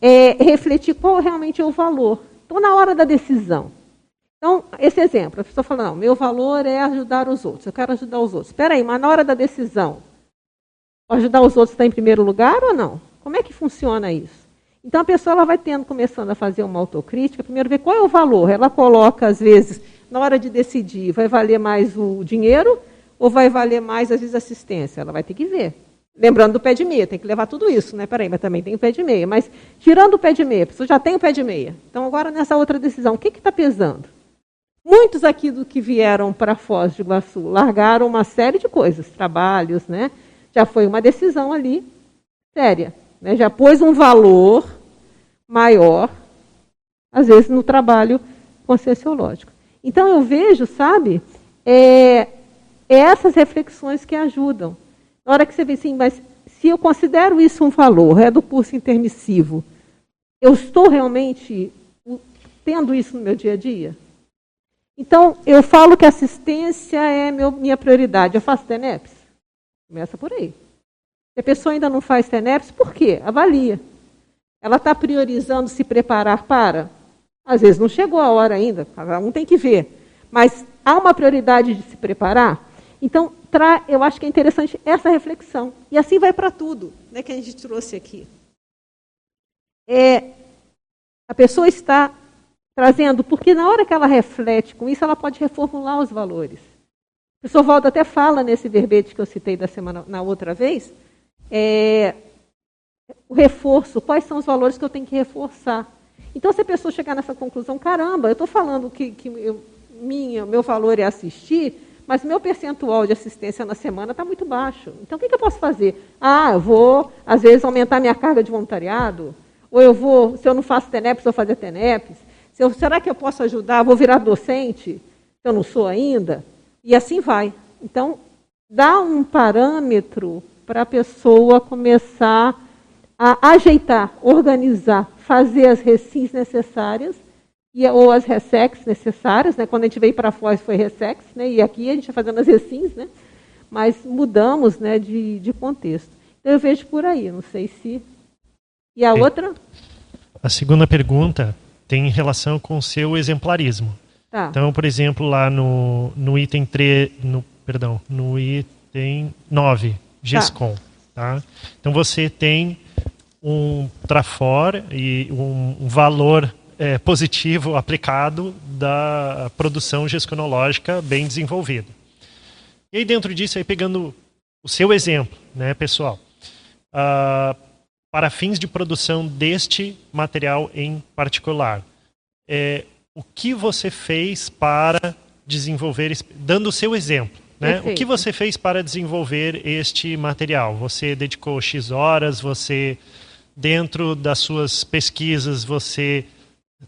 é refletir qual realmente é o valor. Então, na hora da decisão. Então, esse exemplo, a pessoa fala, não, meu valor é ajudar os outros, eu quero ajudar os outros. Espera aí, mas na hora da decisão, ajudar os outros está em primeiro lugar ou não? Como é que funciona isso? Então a pessoa ela vai tendo, começando a fazer uma autocrítica, primeiro ver qual é o valor. Ela coloca, às vezes, na hora de decidir, vai valer mais o dinheiro ou vai valer mais, às vezes, a assistência? Ela vai ter que ver. Lembrando do pé de meia, tem que levar tudo isso, né? Peraí, mas também tem o pé de meia. Mas tirando o pé de meia, a pessoa já tem o pé de meia. Então agora nessa outra decisão, o que está pesando? Muitos aqui do que vieram para Foz de Iguaçu largaram uma série de coisas, trabalhos, né? já foi uma decisão ali séria. Né? Já pôs um valor maior, às vezes, no trabalho conscienciológico. Então, eu vejo, sabe, é, é essas reflexões que ajudam. Na hora que você vê assim, mas se eu considero isso um valor, é do curso intermissivo, eu estou realmente tendo isso no meu dia a dia? Então, eu falo que assistência é meu, minha prioridade. Eu faço TENEPS? Começa por aí. Se a pessoa ainda não faz TENEPS, por quê? Avalia. Ela está priorizando se preparar para? Às vezes não chegou a hora ainda, cada um tem que ver. Mas há uma prioridade de se preparar? Então, eu acho que é interessante essa reflexão. E assim vai para tudo né, que a gente trouxe aqui. É, a pessoa está trazendo, porque na hora que ela reflete com isso, ela pode reformular os valores. O professor Valdo até fala nesse verbete que eu citei da semana na outra vez, é, o reforço, quais são os valores que eu tenho que reforçar. Então, se a pessoa chegar nessa conclusão, caramba, eu estou falando que, que eu, minha, meu valor é assistir, mas meu percentual de assistência na semana está muito baixo. Então, o que, que, eu posso fazer? Ah, eu vou, às vezes, aumentar minha carga de voluntariado, ou eu vou, se eu não faço TENEPS, eu vou fazer TENEPS. Se eu, será que eu posso ajudar? Vou virar docente, eu não sou ainda? E assim vai. Então, dá um parâmetro para a pessoa começar a ajeitar, organizar, fazer as recins necessárias, e, ou as ressex necessárias, né? quando a gente veio para Foz foi ressex, né? e aqui a gente está fazendo as recins, né? mas mudamos né, de, de contexto. Então eu vejo por aí, não sei se. E a outra? A segunda pergunta tem relação com o seu exemplarismo. Tá. Então, por exemplo, lá no, no item 3, no, perdão, no item 9, GESCOM. Tá. tá? Então você tem um trafor e um, valor é, positivo aplicado da produção gesconológica bem desenvolvida. E aí dentro disso, aí pegando o seu exemplo, né, pessoal, uh, para fins de produção deste material em particular, é, o que você fez para desenvolver, dando o seu exemplo, né? O que você fez para desenvolver este material? Você dedicou X horas, você, dentro das suas pesquisas, você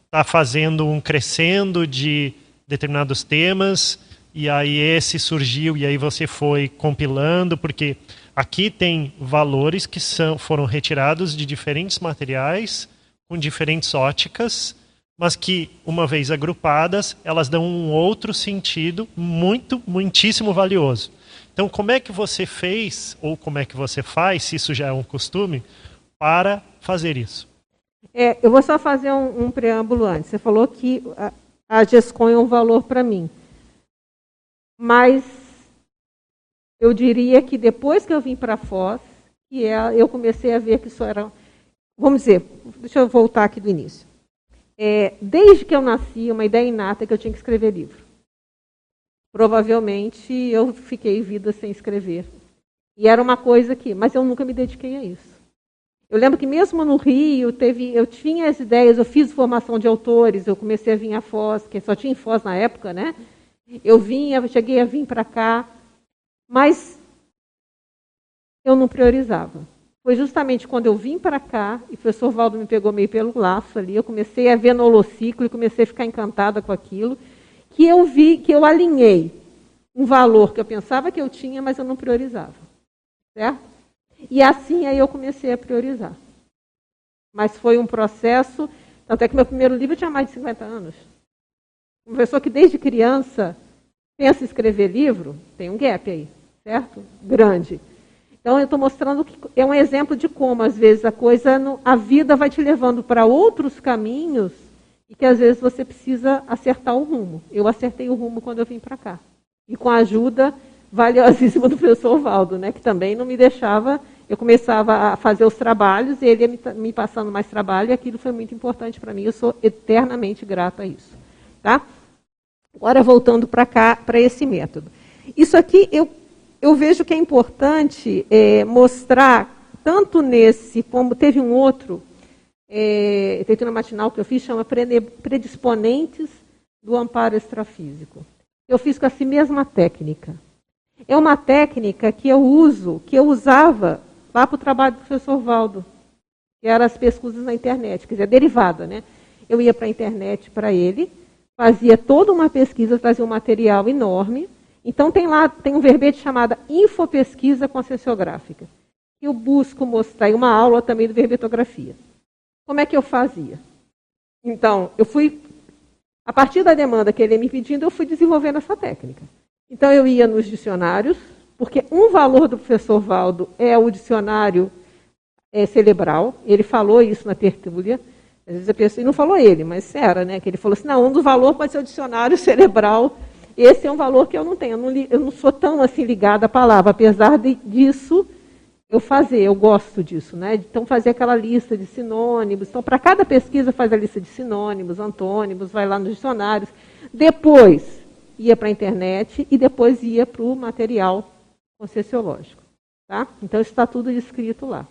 está fazendo um crescendo de determinados temas, e aí esse surgiu, e aí você foi compilando, porque aqui tem valores que são, foram retirados de diferentes materiais, com diferentes óticas, mas que, uma vez agrupadas, elas dão um outro sentido muito, muitíssimo valioso. Então, como é que você fez, ou como é que você faz, se isso já é um costume, para fazer isso? É, eu vou só fazer um, um, preâmbulo antes. Você falou que a, a é um valor para mim. Mas eu diria que depois que eu vim para Foz, que é, eu comecei a ver que isso era. Vamos dizer, deixa eu voltar aqui do início é, desde que eu nasci, uma ideia inata que eu tinha que escrever livro. Provavelmente eu fiquei vida sem escrever. E era uma coisa que, mas eu nunca me dediquei a isso. Eu lembro que mesmo no Rio, teve, eu tinha as ideias, eu fiz formação de autores, eu comecei a vir a Foz, que só tinha em Foz na época, né? Eu vinha, cheguei a vir para cá, mas eu não priorizava foi justamente quando eu vim para cá, e o professor Valdo me pegou meio pelo laço ali, eu comecei a ver no holociclo e comecei a ficar encantada com aquilo, que eu vi, que eu alinhei um valor que eu pensava que eu tinha, mas eu não priorizava. Certo? E assim aí eu comecei a priorizar. Mas foi um processo, tanto é que meu primeiro livro tinha mais de 50 anos. Um professor que desde criança pensa em escrever livro, tem um gap aí, certo? Grande. Então, eu estou mostrando que é um exemplo de como, às vezes, a coisa, a vida vai te levando para outros caminhos e que, às vezes, você precisa acertar o rumo. Eu acertei o rumo quando eu vim para cá. E com a ajuda valiosíssima do professor Valdo, né, que também não me deixava. Eu começava a fazer os trabalhos e ele ia me, passando mais trabalho e aquilo foi muito importante para mim. Eu sou eternamente grata a isso. Tá? Agora, voltando para cá, para esse método. Isso aqui eu eu vejo que é importante é, mostrar, tanto nesse, como teve um outro, é, na matinal que eu fiz, chama Predisponentes do Amparo Extrafísico. Eu fiz com essa mesma técnica. É uma técnica que eu uso, que eu usava lá para o trabalho do professor Valdo, que eram as pesquisas na internet, quer dizer, derivada, né? Eu ia para a internet para ele, fazia toda uma pesquisa, trazia um material enorme, então tem lá, tem um verbete chamado Infopesquisa Conscienciográfica. Eu busco mostrar, e uma aula também de verbetografia. Como é que eu fazia? Então, eu fui A partir da demanda que ele me pedindo, eu fui desenvolvendo essa técnica. Então eu ia nos dicionários, porque um valor do professor Valdo é o dicionário é, cerebral. Ele falou isso na tertúlia. Às vezes a pessoa, e não falou ele, mas era, né? Que ele falou assim, não, um dos valores pode ser o dicionário cerebral. Esse é um valor que eu não tenho. Eu não, eu não sou tão assim ligada à palavra, apesar de, disso eu fazer, eu gosto disso, né? Então fazer aquela lista de sinônimos. Então, para cada pesquisa faz a lista de sinônimos, antônimos, vai lá nos dicionários. Depois ia para a internet e depois ia para o material concessiológico. Tá? Então está tudo escrito lá.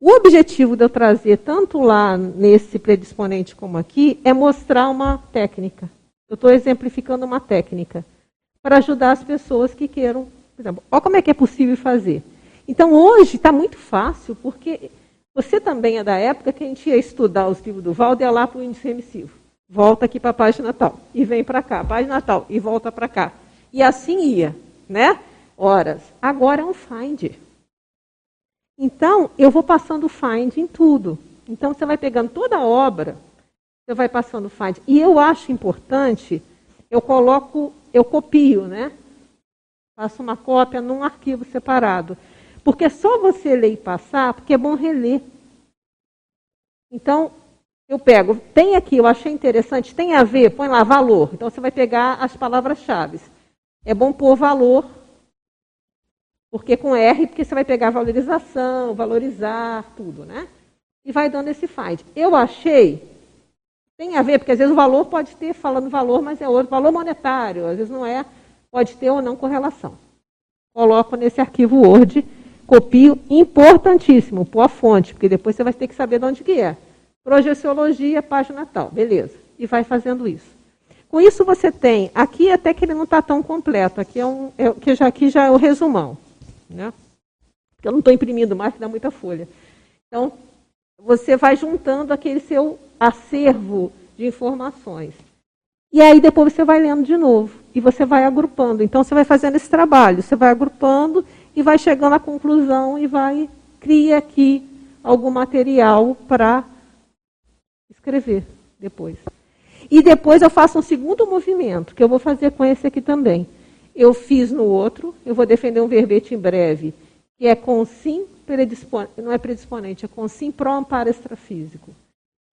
O objetivo de eu trazer tanto lá nesse predisponente como aqui é mostrar uma técnica. Eu estou exemplificando uma técnica para ajudar as pessoas que queiram. Por exemplo, olha como é que é possível fazer. Então hoje está muito fácil, porque você também é da época que a gente ia estudar os livros do Valdo e ia lá para o índice remissivo. Volta aqui para a página tal. E vem para cá, página tal. E volta para cá. E assim ia, né? Horas. Agora é um find. Então, eu vou passando find em tudo. Então, você vai pegando toda a obra, você vai passando find. E eu acho importante, eu coloco, eu copio, né? Faço uma cópia num arquivo separado. Porque é só você ler e passar, porque é bom reler. Então, eu pego, tem aqui, eu achei interessante, tem a ver, põe lá valor. Então, você vai pegar as palavras-chave. É bom pôr valor porque com R, porque você vai pegar valorização, valorizar, tudo, né? E vai dando esse find. Eu achei, tem a ver, porque às vezes o valor pode ter, falando valor, mas é outro, valor monetário, às vezes não é, pode ter ou não correlação. Coloco nesse arquivo Word, copio, importantíssimo, pôr a fonte, porque depois você vai ter que saber de onde que é. Projeciologia, página tal, beleza. E vai fazendo isso. Com isso você tem, aqui até que ele não está tão completo, aqui é um, é, que já, aqui já é o resumão. Né? Eu não estou imprimindo mais, que dá muita folha. Então, você vai juntando aquele seu acervo de informações. E aí depois você vai lendo de novo. E você vai agrupando. Então você vai fazendo esse trabalho. Você vai agrupando e vai chegando à conclusão e vai cria aqui algum material para escrever depois. E depois eu faço um segundo movimento, que eu vou fazer com esse aqui também eu fiz no outro, eu vou defender um verbete em breve, que é com sim não é predisponente, é com sim pro amparo extrafísico.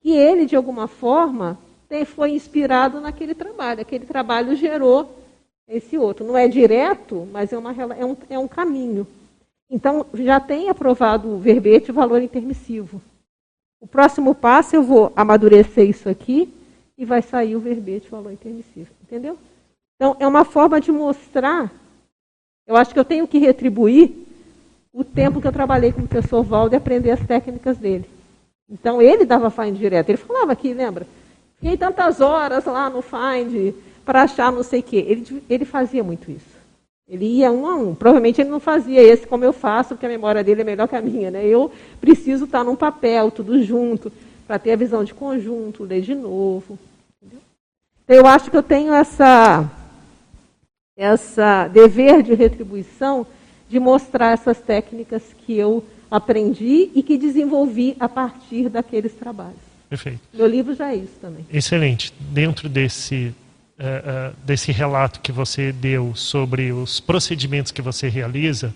E ele, de alguma forma, foi inspirado naquele trabalho. Aquele trabalho gerou esse outro. Não é direto, mas é, uma, é, um, é um caminho. Então, já tem aprovado o verbete valor intermissivo. O próximo passo, eu vou amadurecer isso aqui e vai sair o verbete valor intermissivo. Entendeu? Então, é uma forma de mostrar. Eu acho que eu tenho que retribuir o tempo que eu trabalhei com o professor Valdo e aprender as técnicas dele. Então, ele dava find direto. Ele falava aqui, lembra? Fiquei tantas horas lá no find para achar não sei o quê. Ele, ele fazia muito isso. Ele ia um a um. Provavelmente ele não fazia esse como eu faço, porque a memória dele é melhor que a minha. Né? Eu preciso estar num papel, tudo junto, para ter a visão de conjunto, ler de novo. Entendeu? Então, eu acho que eu tenho essa essa dever de retribuição de mostrar essas técnicas que eu aprendi e que desenvolvi a partir daqueles trabalhos. Perfeito. Meu livro já é isso também. Excelente. Dentro desse uh, uh, desse relato que você deu sobre os procedimentos que você realiza,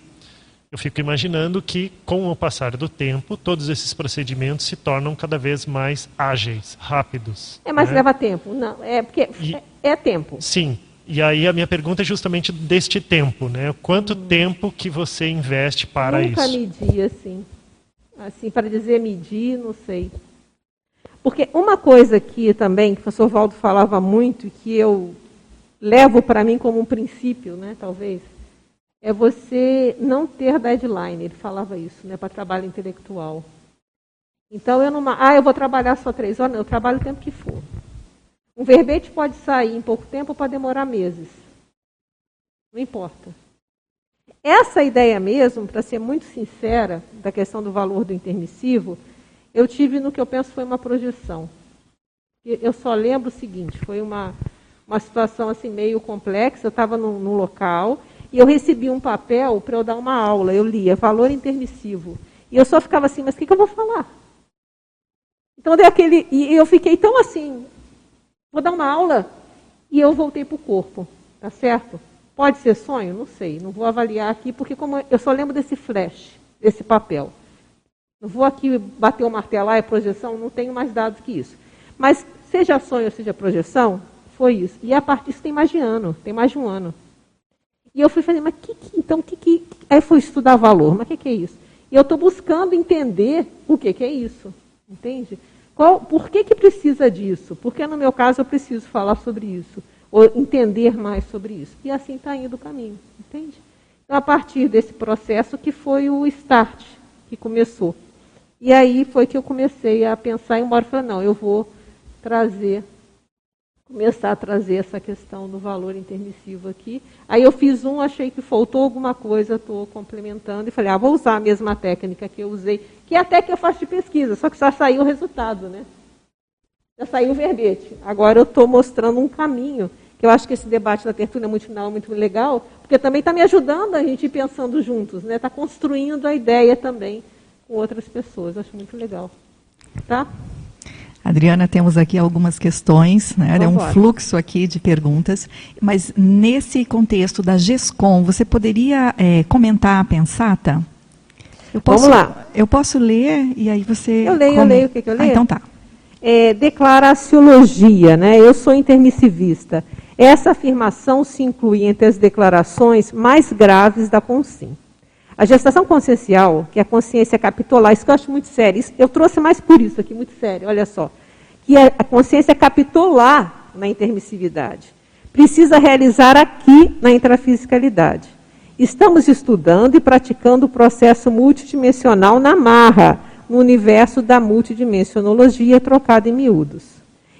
eu fico imaginando que, com o passar do tempo, todos esses procedimentos se tornam cada vez mais ágeis, rápidos. É, mas né? leva tempo. Não, é porque e, é, é tempo. Sim, e aí a minha pergunta é justamente deste tempo, né? Quanto hum. tempo que você investe para Nunca isso? Nunca medi assim. Assim, para dizer medir, não sei. Porque uma coisa que também, que o professor Valdo falava muito e que eu levo para mim como um princípio, né, talvez, é você não ter deadline. Ele falava isso, né, para trabalho intelectual. Então, eu não... Ah, eu vou trabalhar só três horas? Não, eu trabalho o tempo que for. Um verbete pode sair em pouco tempo ou pode demorar meses. Não importa. Essa ideia mesmo, para ser muito sincera, da questão do valor do intermissivo, eu tive no que eu penso foi uma projeção. Eu só lembro o seguinte, foi uma, uma situação assim meio complexa, eu estava num, num local e eu recebi um papel para eu dar uma aula, eu lia valor intermissivo. E eu só ficava assim, mas o que, que eu vou falar? Então dei aquele. E eu fiquei tão assim, vou dar uma aula e eu voltei para o corpo, tá certo? Pode ser sonho? Não sei, não vou avaliar aqui, porque como eu só lembro desse flash, desse papel. Não vou aqui bater o martelo, lá, é projeção, não tenho mais dados que isso. Mas seja sonho, seja projeção, foi isso. E a partir disso tem mais de ano, tem mais de um ano. E eu fui fazer, mas que, que então, que, que. Aí fui estudar valor, mas o que, que é isso? E eu estou buscando entender o que, que é isso. Entende? Qual, por que, que precisa disso? Porque no meu caso eu preciso falar sobre isso, ou entender mais sobre isso. E assim está indo o caminho, entende? Então, a partir desse processo que foi o start que começou. E aí foi que eu comecei a pensar, embora eu falei, não, eu vou trazer começar a trazer essa questão do valor intermissivo aqui. Aí eu fiz um, achei que faltou alguma coisa, estou complementando e falei, ah, vou usar a mesma técnica que eu usei, que é até que eu faço de pesquisa, só que já saiu o resultado, né? Já saiu o verbete. Agora eu estou mostrando um caminho, que eu acho que esse debate da tertúlia multifinal é muito legal, porque também está me ajudando a gente ir pensando juntos, né? Está construindo a ideia também com outras pessoas. Eu acho muito legal. Tá? Adriana, temos aqui algumas questões, né? é um fluxo aqui de perguntas, mas nesse contexto da GESCOM, você poderia é, comentar a pensata? Eu posso, Vamos lá. Eu posso ler e aí você. Eu leio, come... eu leio. O que, que eu leio? Ah, então tá. É, declaraciologia, né? Eu sou intermissivista. Essa afirmação se inclui entre as declarações mais graves da CONSIM. A gestação consciencial, que é a consciência capitular, isso que eu acho muito sério, isso, eu trouxe mais por isso aqui, muito sério, olha só. Que é a consciência capitular na intermissividade. Precisa realizar aqui na intrafisicalidade. Estamos estudando e praticando o processo multidimensional na marra, no universo da multidimensionologia trocada em miúdos.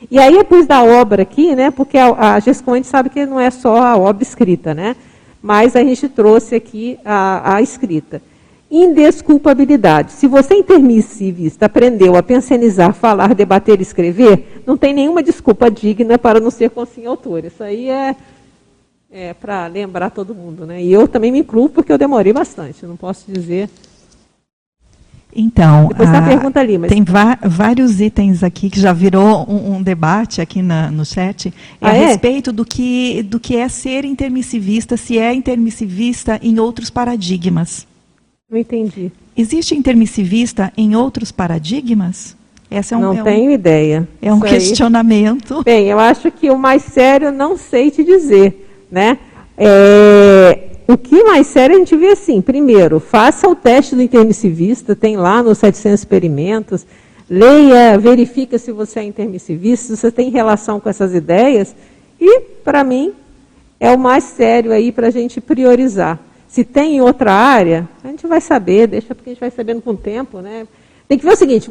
E aí eu pus da obra aqui, né, porque a, a gente sabe que não é só a obra escrita, né? Mas a gente trouxe aqui a, a escrita. Indesculpabilidade. Se você intermissivista aprendeu a pensionizar, falar, debater e escrever, não tem nenhuma desculpa digna para não ser consim autor. Isso aí é, é para lembrar todo mundo. Né? E eu também me incluo porque eu demorei bastante, não posso dizer então, a, pergunta ali, mas... tem vários itens aqui que já virou um, um debate aqui na, no chat ah, a é? respeito do que, do que é ser intermissivista, se é intermissivista em outros paradigmas. Não entendi. Existe intermissivista em outros paradigmas? Essa é um, não é um, tenho ideia. É um questionamento. Bem, eu acho que o mais sério não sei te dizer, né? É, o que mais sério a gente vê assim, primeiro, faça o teste do intermissivista, tem lá nos 700 experimentos, leia, verifica se você é intermissivista, se você tem relação com essas ideias, e, para mim, é o mais sério aí para a gente priorizar. Se tem em outra área, a gente vai saber, deixa porque a gente vai sabendo com o tempo, né? Tem que ver o seguinte,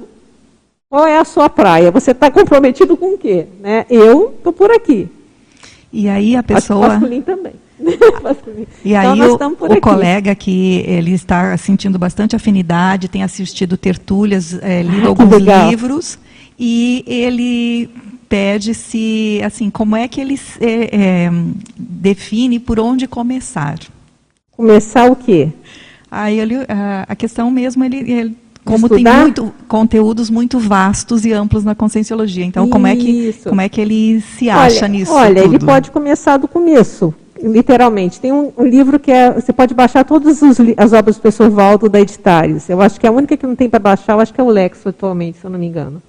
qual é a sua praia? Você está comprometido com o quê? Né? Eu estou por aqui. E aí a pessoa... Acho que também. E então, aí o, o colega que ele está sentindo bastante afinidade, tem assistido tertúlias, é, lido ah, alguns livros, e ele pede se, assim, como é que ele é, é, define por onde começar. Começar o quê? Aí ele, a, a questão mesmo, ele, ele como tem muito, conteúdos muito vastos e amplos na conscienciologia. Então, como é, que, como é que ele se acha olha, nisso? Olha, tudo? ele pode começar do começo literalmente. Tem um, um, livro que é, você pode baixar todas as obras do professor Valdo da Editares. Eu acho que a única que não tem para baixar, eu acho que é o Lexo atualmente, se eu não me engano.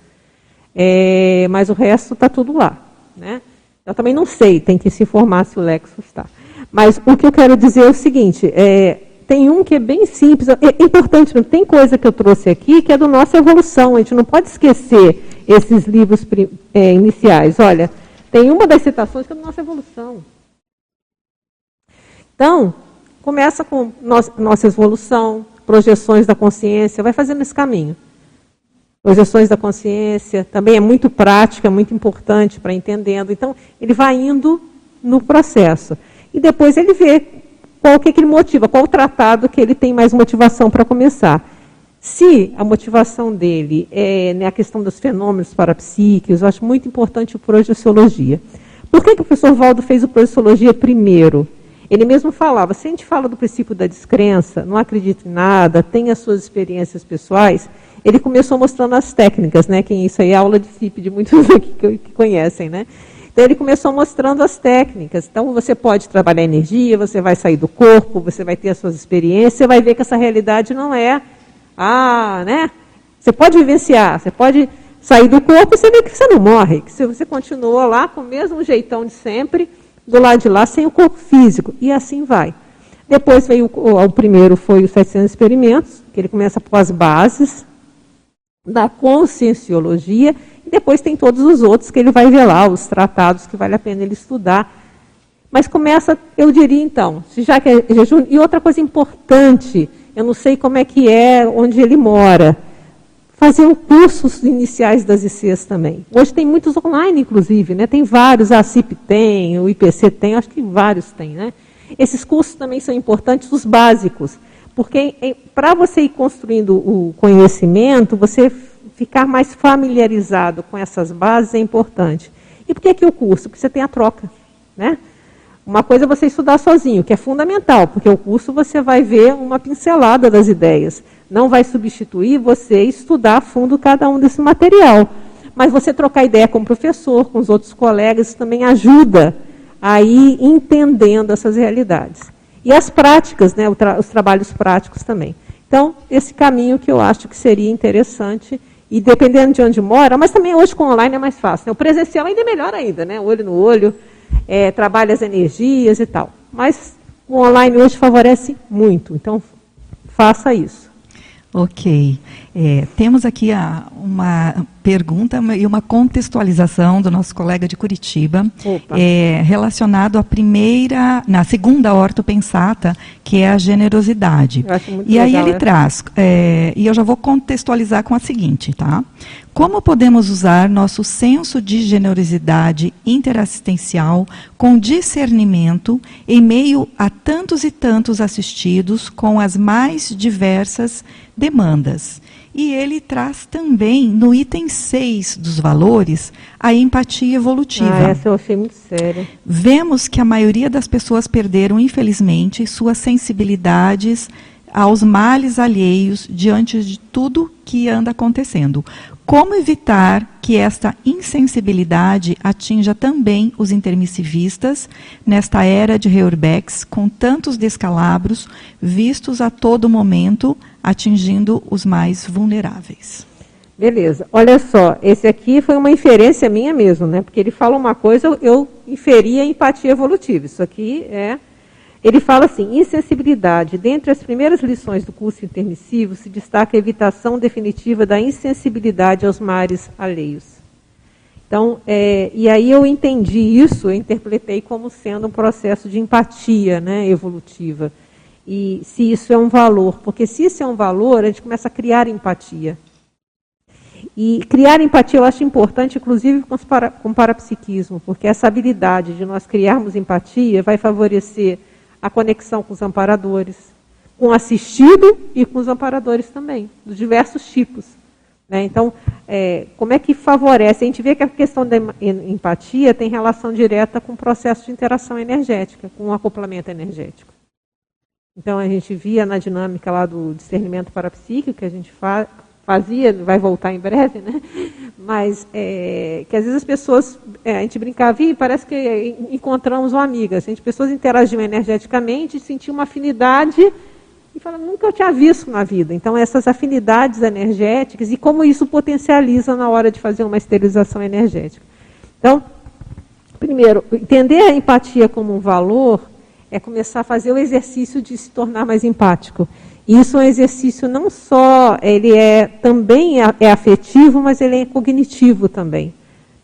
É, mas o resto está tudo lá. Né? Eu também não sei, tem que se informar se o Lexo está. Mas o que eu quero dizer é o seguinte, é, tem um que é bem simples, é importante, tem coisa que eu trouxe aqui que é do nossa evolução, a gente não pode esquecer esses livros é, iniciais. Olha, tem uma das citações que é da nossa evolução. Então, começa com nossa evolução, projeções da consciência, vai fazendo esse caminho. Projeções da consciência, também é muito prática, é muito importante para entendendo. Então, ele vai indo no processo. E depois ele vê qual que, é que ele motiva, qual o tratado que ele tem mais motivação para começar. Se a motivação dele é né, a questão dos fenômenos parapsíquicos, eu acho muito importante o projeciologia. Por que, que o professor Valdo fez o projeciologia primeiro? Ele mesmo falava: se a gente fala do princípio da descrença, não acredita em nada, tem as suas experiências pessoais, ele começou mostrando as técnicas, né? Quem isso aí é aula de CIP de muitos aqui que, que conhecem, né? Então ele começou mostrando as técnicas. Então você pode trabalhar energia, você vai sair do corpo, você vai ter as suas experiências, você vai ver que essa realidade não é, ah, né? Você pode vivenciar, você pode sair do corpo e você vê que você não morre, que você continua lá com o mesmo jeitão de sempre, do lado de lá, sem o corpo físico. E assim vai. Depois veio o, o primeiro foi os 700 experimentos, que ele começa com as bases da conscienciologia, e depois tem todos os outros que ele vai ver lá, os tratados que vale a pena ele estudar. Mas começa, eu diria então, já que é jejum, e outra coisa importante, eu não sei como é que é onde ele mora, fazer os cursos iniciais das ICs também. Hoje tem muitos online, inclusive, né? Tem vários, a CIP tem, o IPC tem, acho que vários tem, né? Esses cursos também são importantes, os básicos, porque para você ir construindo o conhecimento, você ficar mais familiarizado com essas bases é importante. E por que, que o curso? Porque você tem a troca, né? Uma coisa é você estudar sozinho, que é fundamental, porque o curso você vai ver uma pincelada das ideias não vai substituir você estudar a fundo cada um desse material. Mas você trocar ideia com o professor, com os outros colegas, também ajuda a ir entendendo essas realidades. E as práticas, né, os trabalhos práticos também. Então, esse caminho que eu acho que seria interessante, e dependendo de onde mora, mas também hoje com online é mais fácil. Né? O presencial ainda é melhor ainda, né? olho no olho, é, trabalha as energias e tal. Mas o online hoje favorece muito, então faça isso. Ok. É, temos aqui a, uma pergunta e uma contextualização do nosso colega de Curitiba, é, relacionado à primeira, na segunda ortopensata, que é a generosidade. e aí ele traz, é, e eu já vou contextualizar com a seguinte, tá? Como podemos usar nosso senso de generosidade interassistencial com discernimento em meio a tantos e tantos assistidos com as mais diversas demandas? E ele traz também, no item 6 dos valores, a empatia evolutiva. Ah, essa eu achei muito séria. Vemos que a maioria das pessoas perderam, infelizmente, suas sensibilidades aos males alheios diante de tudo que anda acontecendo. Como evitar que esta insensibilidade atinja também os intermissivistas nesta era de Reurbex, com tantos descalabros vistos a todo momento, atingindo os mais vulneráveis? Beleza. Olha só, esse aqui foi uma inferência minha mesmo, né? Porque ele fala uma coisa, eu inferi a empatia evolutiva. Isso aqui é ele fala assim: insensibilidade. Dentre as primeiras lições do curso intermissivo se destaca a evitação definitiva da insensibilidade aos mares alheios. Então, é, e aí eu entendi isso, eu interpretei como sendo um processo de empatia né, evolutiva. E se isso é um valor, porque se isso é um valor, a gente começa a criar empatia. E criar empatia eu acho importante, inclusive com, para, com o parapsiquismo, porque essa habilidade de nós criarmos empatia vai favorecer a conexão com os amparadores, com o assistido e com os amparadores também, dos diversos tipos. Né? Então, é, como é que favorece? A gente vê que a questão da empatia tem relação direta com o processo de interação energética, com o acoplamento energético. Então, a gente via na dinâmica lá do discernimento parapsíquico, que a gente fa fazia, vai voltar em breve, né? mas é, que às vezes as pessoas, é, a gente brincava e parece que encontramos uma amiga. Assim, as pessoas interagiam energeticamente, sentiam uma afinidade e falavam, nunca eu tinha visto na vida. Então, essas afinidades energéticas e como isso potencializa na hora de fazer uma esterilização energética. Então, primeiro, entender a empatia como um valor é começar a fazer o exercício de se tornar mais empático. Isso é um exercício não só, ele é também é afetivo, mas ele é cognitivo também.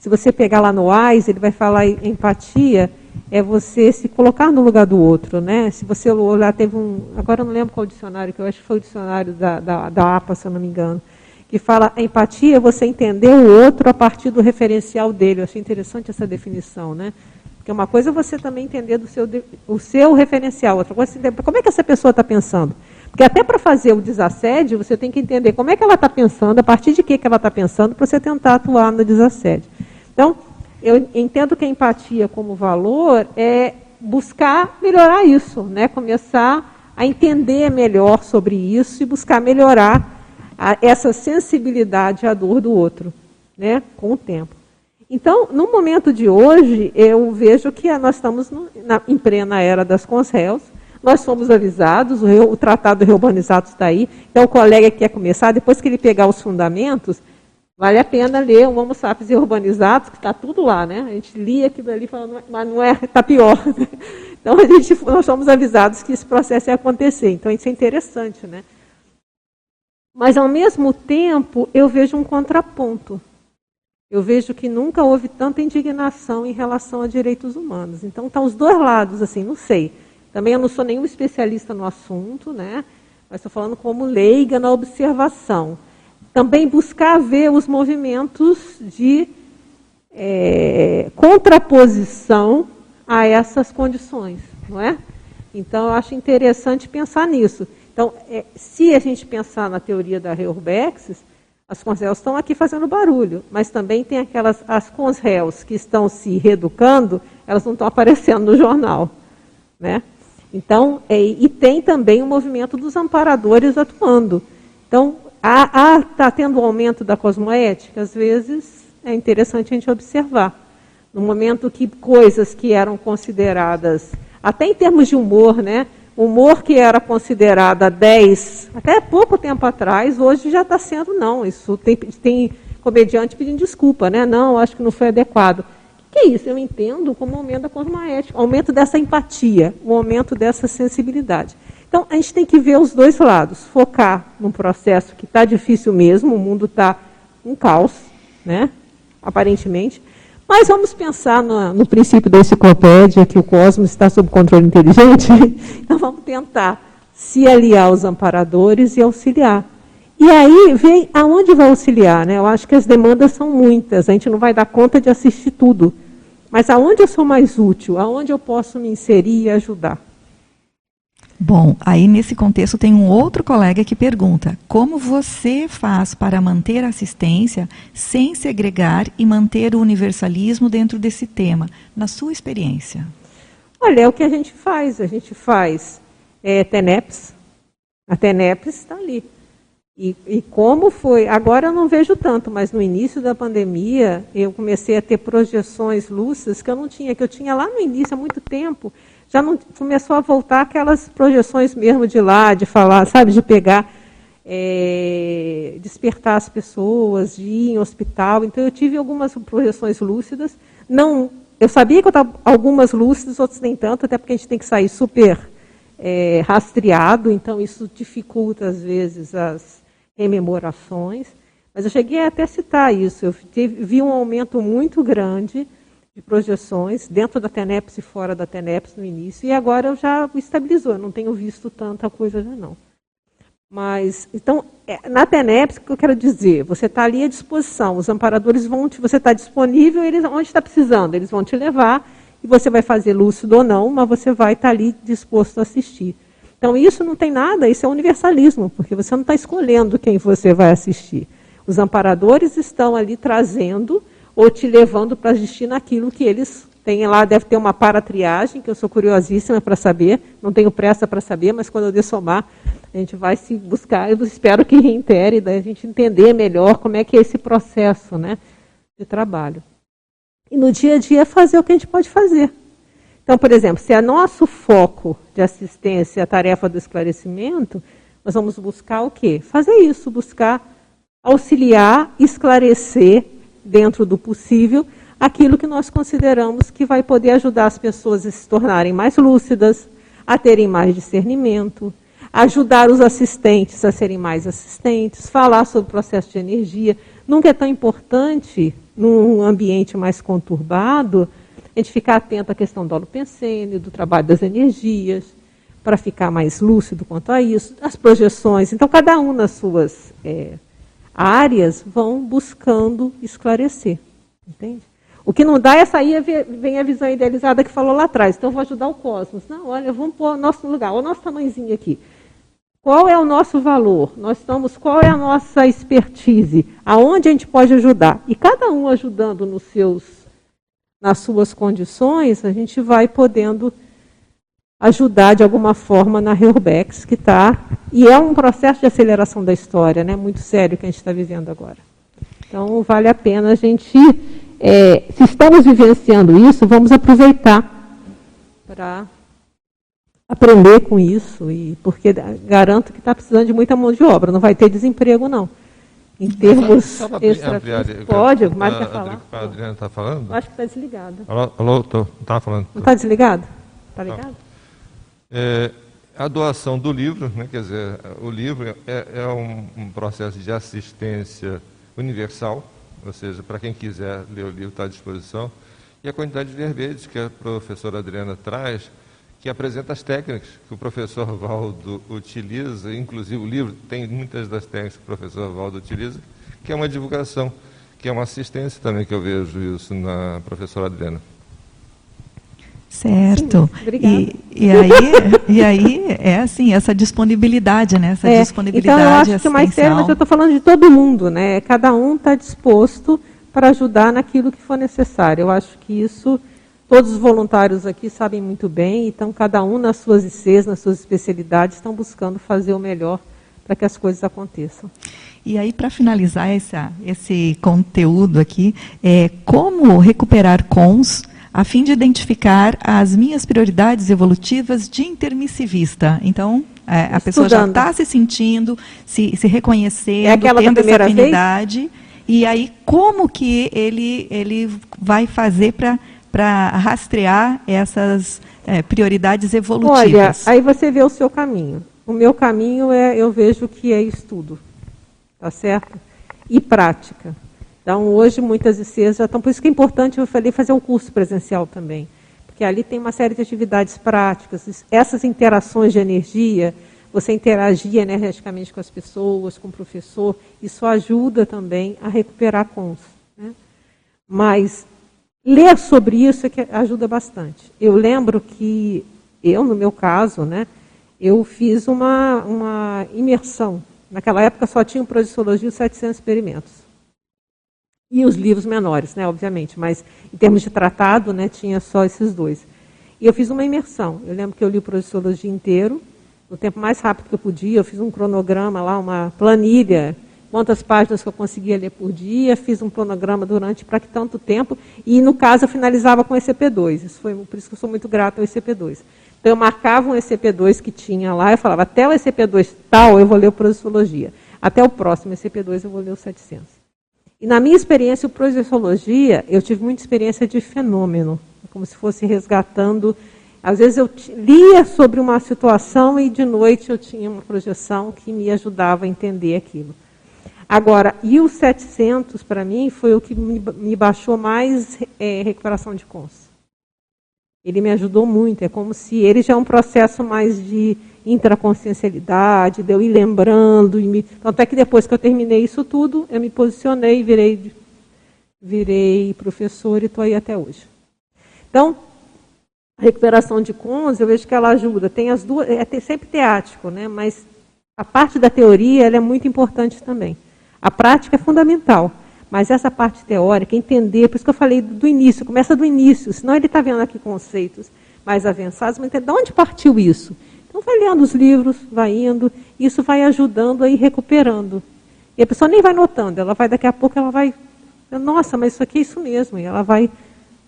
Se você pegar lá no AIS, ele vai falar em empatia, é você se colocar no lugar do outro, né? Se você olhar, teve um, agora eu não lembro qual dicionário, que eu acho que foi o dicionário da, da, da APA, se eu não me engano, que fala a empatia é você entender o outro a partir do referencial dele. Eu achei interessante essa definição, né? Porque uma coisa é você também entender do seu, o seu referencial, outra coisa é como é que essa pessoa está pensando. Porque até para fazer o desassédio, você tem que entender como é que ela está pensando, a partir de que, que ela está pensando, para você tentar atuar no desassédio. Então, eu entendo que a empatia como valor é buscar melhorar isso, né? começar a entender melhor sobre isso e buscar melhorar a, essa sensibilidade à dor do outro, né? com o tempo. Então, no momento de hoje, eu vejo que nós estamos no, na, em plena era das consréus, nós somos avisados, o, o Tratado Reurbanizado está aí, então o colega que quer começar, depois que ele pegar os fundamentos, vale a pena ler o Homo sapiens Urbanizados, que está tudo lá, né? A gente lia aquilo ali falando, mas não é, está pior. Então, a gente, nós somos avisados que esse processo ia acontecer, então isso é interessante, né? Mas, ao mesmo tempo, eu vejo um contraponto. Eu vejo que nunca houve tanta indignação em relação a direitos humanos. Então, tá os dois lados, assim, não sei. Também eu não sou nenhum especialista no assunto, né? Mas estou falando como leiga na observação. Também buscar ver os movimentos de é, contraposição a essas condições, não é? Então, eu acho interessante pensar nisso. Então, é, se a gente pensar na teoria da Reurbexis, as consréus estão aqui fazendo barulho, mas também tem aquelas, as consréus que estão se reeducando, elas não estão aparecendo no jornal, né? Então, é, e tem também o movimento dos amparadores atuando. Então, está tendo um aumento da cosmoética? Às vezes é interessante a gente observar. No momento que coisas que eram consideradas, até em termos de humor, né? Humor que era considerada 10, até pouco tempo atrás, hoje já está sendo não. Isso tem, tem comediante pedindo desculpa, né? Não, acho que não foi adequado que é isso? Eu entendo como aumento da cosmoética, aumento dessa empatia, o aumento dessa sensibilidade. Então, a gente tem que ver os dois lados, focar num processo que está difícil mesmo, o mundo está um caos, né? aparentemente, mas vamos pensar no, no, princípio da enciclopédia, que o cosmos está sob controle inteligente, então vamos tentar se aliar aos amparadores e auxiliar. E aí vem aonde vai auxiliar, né? Eu acho que as demandas são muitas, a gente não vai dar conta de assistir tudo. Mas aonde eu sou mais útil? Aonde eu posso me inserir e ajudar? Bom, aí nesse contexto tem um outro colega que pergunta: como você faz para manter a assistência sem segregar e manter o universalismo dentro desse tema, na sua experiência? Olha, é o que a gente faz. A gente faz é, TENEPS. A TENEPS está ali. E, e, como foi, agora eu não vejo tanto, mas no início da pandemia eu comecei a ter projeções lúcidas que eu não tinha, que eu tinha lá no início há muito tempo. Já não começou a voltar aquelas projeções mesmo de lá, de falar, sabe, de pegar, é, despertar as pessoas, de ir em hospital. Então eu tive algumas projeções lúcidas. Não, eu sabia que eu estava algumas lúcidas, outras nem tanto, até porque a gente tem que sair super é, rastreado, então isso dificulta às vezes as rememorações. Mas eu cheguei até a citar isso. Eu vi um aumento muito grande de projeções dentro da TENEPS e fora da TENEPS no início, e agora eu já estabilizou, eu não tenho visto tanta coisa já não. Mas, então, é, na TENEPS, o que eu quero dizer? Você está ali à disposição, os amparadores vão te, você está disponível, eles, onde está precisando, eles vão te levar, e você vai fazer lúcido ou não, mas você vai estar tá ali disposto a assistir. Então, isso não tem nada, isso é universalismo, porque você não está escolhendo quem você vai assistir. Os amparadores estão ali trazendo ou te levando para assistir naquilo que eles têm lá. Deve ter uma paratriagem, que eu sou curiosíssima para saber, não tenho pressa para saber, mas quando eu dessomar, a gente vai se buscar. Eu espero que reintere, daí a gente entender melhor como é que é esse processo né, de trabalho. E no dia a dia fazer o que a gente pode fazer. Então, por exemplo, se é nosso foco de assistência a tarefa do esclarecimento, nós vamos buscar o quê? Fazer isso, buscar auxiliar, esclarecer, dentro do possível, aquilo que nós consideramos que vai poder ajudar as pessoas a se tornarem mais lúcidas, a terem mais discernimento, ajudar os assistentes a serem mais assistentes, falar sobre o processo de energia. Nunca é tão importante, num ambiente mais conturbado, a gente ficar atento à questão do holopensene, do trabalho das energias, para ficar mais lúcido quanto a isso, as projeções. Então, cada um nas suas é, áreas vão buscando esclarecer. Entende? O que não dá é sair, vem a visão idealizada que falou lá atrás. Então, eu vou ajudar o cosmos. Não, olha, vamos pôr o nosso lugar, o nosso tamanhozinho aqui. Qual é o nosso valor? Nós estamos, qual é a nossa expertise? Aonde a gente pode ajudar? E cada um ajudando nos seus nas suas condições, a gente vai podendo ajudar de alguma forma na Reurbex, que está. E é um processo de aceleração da história, né, muito sério que a gente está vivendo agora. Então, vale a pena a gente é, se estamos vivenciando isso, vamos aproveitar para aprender com isso, e porque garanto que está precisando de muita mão de obra, não vai ter desemprego, não. Em termos extra... Pode, Mário quer falar? A Adriana está falando? Acho que está desligado. Alô, tá falando. Não está desligado? Está ligado? É, a doação do livro, né, quer dizer, o livro é, é um, um, processo de assistência universal, ou seja, para quem quiser ler o livro está à disposição, e a quantidade de verbetes que a professora Adriana traz, que apresenta as técnicas que o professor Valdo utiliza, inclusive o livro tem muitas das técnicas que o professor Valdo utiliza, que é uma divulgação, que é uma assistência também que eu vejo isso na professora Adriana. Certo. Sim, e, e, aí, e aí é assim, essa disponibilidade, né? Essa é, disponibilidade. Então eu acho que o mais sério, mas eu estou falando de todo mundo, né? Cada um está disposto para ajudar naquilo que for necessário. Eu acho que isso Todos os voluntários aqui sabem muito bem, então cada um nas suas ICs, nas suas especialidades, estão buscando fazer o melhor para que as coisas aconteçam. E aí, para finalizar essa, esse conteúdo aqui, é como recuperar cons a fim de identificar as minhas prioridades evolutivas de intermissivista. Então, é, a pessoa já está se sentindo, se, se reconhecendo, é tendo essa afinidade. Vez? E aí, como que ele, ele vai fazer para para rastrear essas é, prioridades evolutivas? Olha, aí você vê o seu caminho. O meu caminho é, eu vejo que é estudo, tá certo? E prática. Então, hoje, muitas ICs já estão. Por isso que é importante, eu falei, fazer um curso presencial também. Porque ali tem uma série de atividades práticas, essas interações de energia, você interagir energeticamente com as pessoas, com o professor, isso ajuda também a recuperar cons. Né? Mas Ler sobre isso é que ajuda bastante. Eu lembro que eu, no meu caso, né, eu fiz uma, uma imersão. Naquela época só tinha o Projeciologia e os 700 experimentos. E os livros menores, né, obviamente, mas em termos de tratado, né, tinha só esses dois. E eu fiz uma imersão. Eu lembro que eu li o Projeciologia inteiro, no tempo mais rápido que eu podia, eu fiz um cronograma lá, uma planilha quantas páginas que eu conseguia ler por dia, fiz um cronograma durante para que tanto tempo, e no caso eu finalizava com ECP2. Isso foi por isso que eu sou muito grata ao ECP2. Então eu marcava um ECP2 que tinha lá, eu falava, até o ECP2 tal eu vou ler o Projeciologia. Até o próximo ECP2 eu vou ler o 700. E na minha experiência, o Projeciologia, eu tive muita experiência de fenômeno, como se fosse resgatando. Às vezes eu lia sobre uma situação e de noite eu tinha uma projeção que me ajudava a entender aquilo. Agora, e o 700, para mim, foi o que me, baixou mais é, recuperação de cons. Ele me ajudou muito. É como se ele já é um processo mais de intraconsciencialidade, de eu ir lembrando. E me... Tanto é que depois que eu terminei isso tudo, eu me posicionei, virei, virei professor e estou aí até hoje. Então, a recuperação de cons, eu vejo que ela ajuda. Tem as duas, é sempre teático, né? mas a parte da teoria é muito importante também. A prática é fundamental, mas essa parte teórica, entender, por isso que eu falei do início, começa do início, senão ele está vendo aqui conceitos mais avançados, mas de onde partiu isso? Então vai lendo os livros, vai indo, isso vai ajudando a ir recuperando. E a pessoa nem vai notando, ela vai daqui a pouco, ela vai, nossa, mas isso aqui é isso mesmo, e ela vai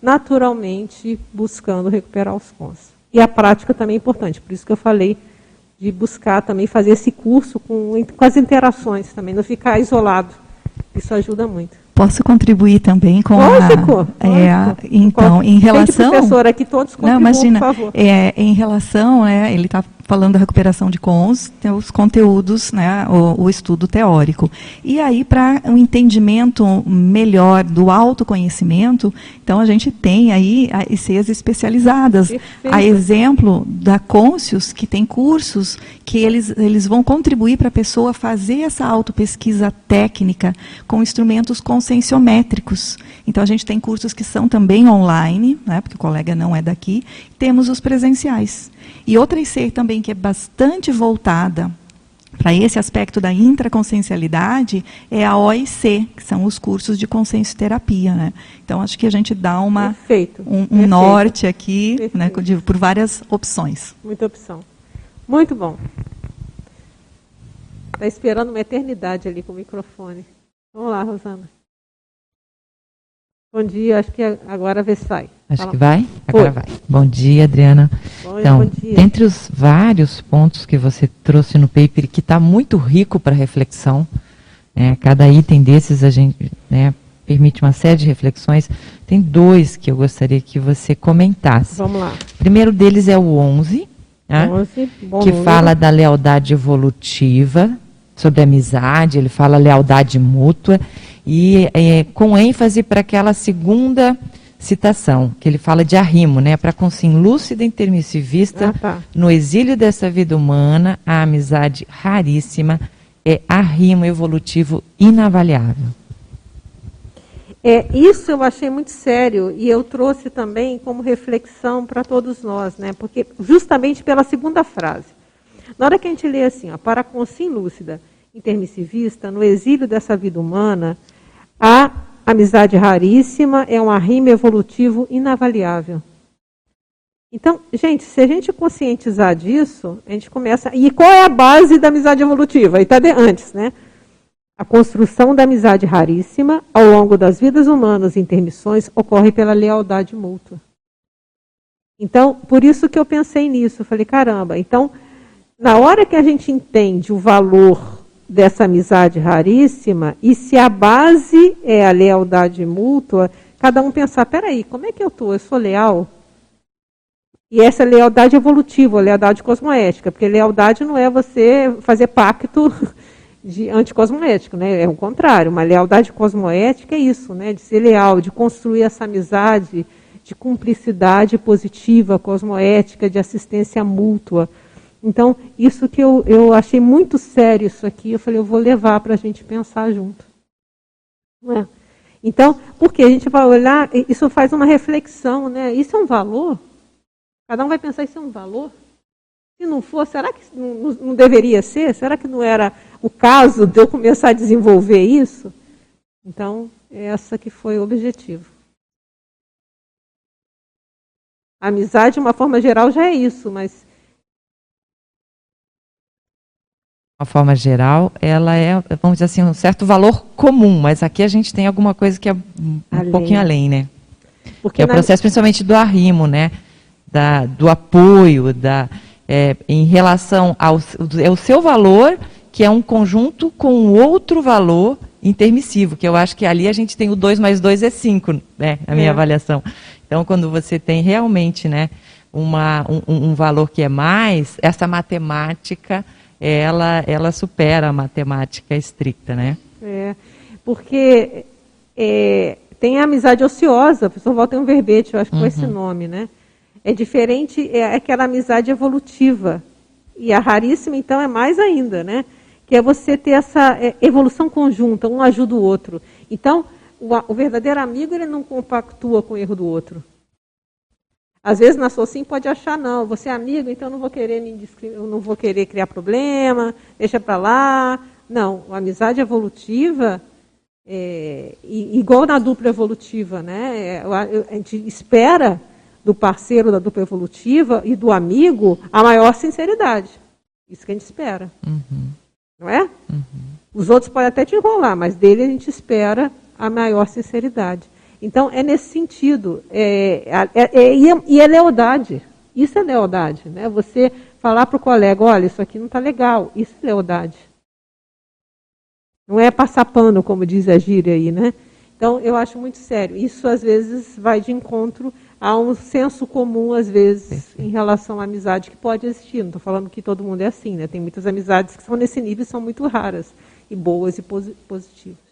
naturalmente buscando recuperar os cons. E a prática também é importante, por isso que eu falei de buscar também fazer esse curso com, com as interações também, não ficar isolado. Isso ajuda muito. Posso contribuir também com lógico, a, é, então em relação professora aqui todos não imagina por favor. É, em relação né, ele está falando da recuperação de cons, tem os conteúdos, né, o, o estudo teórico. E aí, para um entendimento melhor do autoconhecimento, então a gente tem aí ICs especializadas. Perfeito. A exemplo da Conscius, que tem cursos que eles, eles vão contribuir para a pessoa fazer essa autopesquisa técnica com instrumentos conscienciométricos. Então a gente tem cursos que são também online, né, porque o colega não é daqui, temos os presenciais. E outra IC também que é bastante voltada para esse aspecto da intraconsciencialidade é a OIC, que são os cursos de consciencioterapia. Né? Então, acho que a gente dá uma, Perfeito. um, um Perfeito. norte aqui, né, por várias opções. Muita opção. Muito bom. Está esperando uma eternidade ali com o microfone. Vamos lá, Rosana. Bom dia, acho que agora vê se sai. Acho Fala. que vai? Agora Foi. vai. Bom dia, Adriana. Bom, então, bom dia. dentre os vários pontos que você trouxe no paper, que está muito rico para reflexão, né, cada item desses a gente né, permite uma série de reflexões, tem dois que eu gostaria que você comentasse. Vamos lá. O primeiro deles é o 11, né, 11 que número. fala da lealdade evolutiva, sobre amizade, ele fala lealdade mútua, e é, com ênfase para aquela segunda citação, que ele fala de arrimo, né? Para consim lúcida intermissivista, ah, tá. no exílio dessa vida humana, a amizade raríssima é arrimo evolutivo inavaliável. É, isso eu achei muito sério e eu trouxe também como reflexão para todos nós, né? Porque justamente pela segunda frase. Na hora que a gente lê assim, ó, para consim lúcida intermissivista, no exílio dessa vida humana, a amizade raríssima é um arrimo evolutivo inavaliável. Então, gente, se a gente conscientizar disso, a gente começa. E qual é a base da amizade evolutiva? Aí está antes, né? A construção da amizade raríssima ao longo das vidas humanas e intermissões ocorre pela lealdade mútua. Então, por isso que eu pensei nisso. Falei, caramba, então, na hora que a gente entende o valor dessa amizade raríssima, e se a base é a lealdade mútua, cada um pensar, peraí, como é que eu estou? Eu sou leal? E essa lealdade evolutiva, lealdade cosmoética, porque lealdade não é você fazer pacto de anticosmoético, né? É o contrário, uma lealdade cosmoética é isso, né? De ser leal, de construir essa amizade de cumplicidade positiva, cosmoética, de assistência mútua. Então, isso que eu, eu achei muito sério isso aqui, eu falei, eu vou levar para a gente pensar junto. Não é? Então, porque a gente vai olhar, isso faz uma reflexão, né? Isso é um valor? Cada um vai pensar, isso é um valor? Se não for, será que não, não deveria ser? Será que não era o caso de eu começar a desenvolver isso? Então, essa que foi o objetivo. A amizade, de uma forma geral, já é isso, mas uma forma geral, ela é, vamos dizer assim, um certo valor comum, mas aqui a gente tem alguma coisa que é um além. pouquinho além, né? Porque é o processo principalmente do arrimo, né? Da, do apoio, da, é, em relação ao é o seu valor, que é um conjunto com outro valor intermissivo, que eu acho que ali a gente tem o 2 mais 2 é 5, né? A minha é. avaliação. Então, quando você tem realmente, né, uma, um, um valor que é mais, essa matemática ela, ela supera a matemática estricta, né? É, porque é, tem a amizade ociosa, o professor Walter um verbete, eu acho que uhum. esse nome, né? É diferente, é aquela amizade evolutiva. E a raríssima, então, é mais ainda, né? Que é você ter essa é, evolução conjunta, um ajuda o outro. Então, o, o verdadeiro amigo, ele não compactua com o erro do outro. Às vezes na SOCIM pode achar, não, você é amigo, então não vou querer não vou querer criar problema, deixa para lá. Não, a amizade evolutiva, é, igual na dupla evolutiva, né? É, a gente espera do parceiro da dupla evolutiva e do amigo a maior sinceridade. Isso que a gente espera. Uhum. Não é? Uhum. Os outros podem até te enrolar, mas dele a gente espera a maior sinceridade. Então, é nesse sentido. É, é, é, e é lealdade. Isso é lealdade. Né? Você falar para o colega: olha, isso aqui não está legal. Isso é lealdade. Não é passar pano, como diz a gíria aí. Né? Então, eu acho muito sério. Isso, às vezes, vai de encontro a um senso comum, às vezes, em relação à amizade que pode existir. Não estou falando que todo mundo é assim. Né? Tem muitas amizades que são nesse nível e são muito raras, e boas e positivas.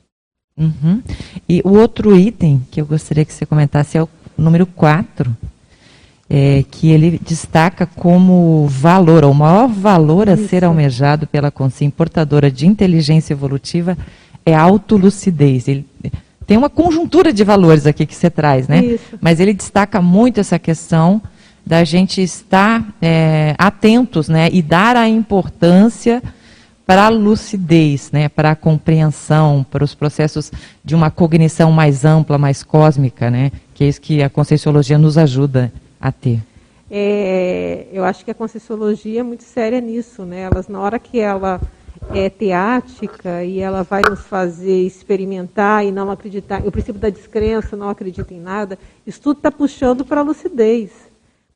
Uhum. E o outro item que eu gostaria que você comentasse é o número 4, é, que ele destaca como valor, ou o maior valor a Isso. ser almejado pela consciência portadora de inteligência evolutiva é a autolucidez. Ele, tem uma conjuntura de valores aqui que você traz, né? Isso. Mas ele destaca muito essa questão da gente estar é, atentos, né? E dar a importância para a lucidez, né, para a compreensão, para os processos de uma cognição mais ampla, mais cósmica, né, que é isso que a Conscienciologia nos ajuda a ter. É, eu acho que a Conscienciologia é muito séria nisso, né? Elas, na hora que ela é teática e ela vai nos fazer experimentar e não acreditar. O princípio da descrença, não acredita em nada. Isso tudo está puxando para a lucidez,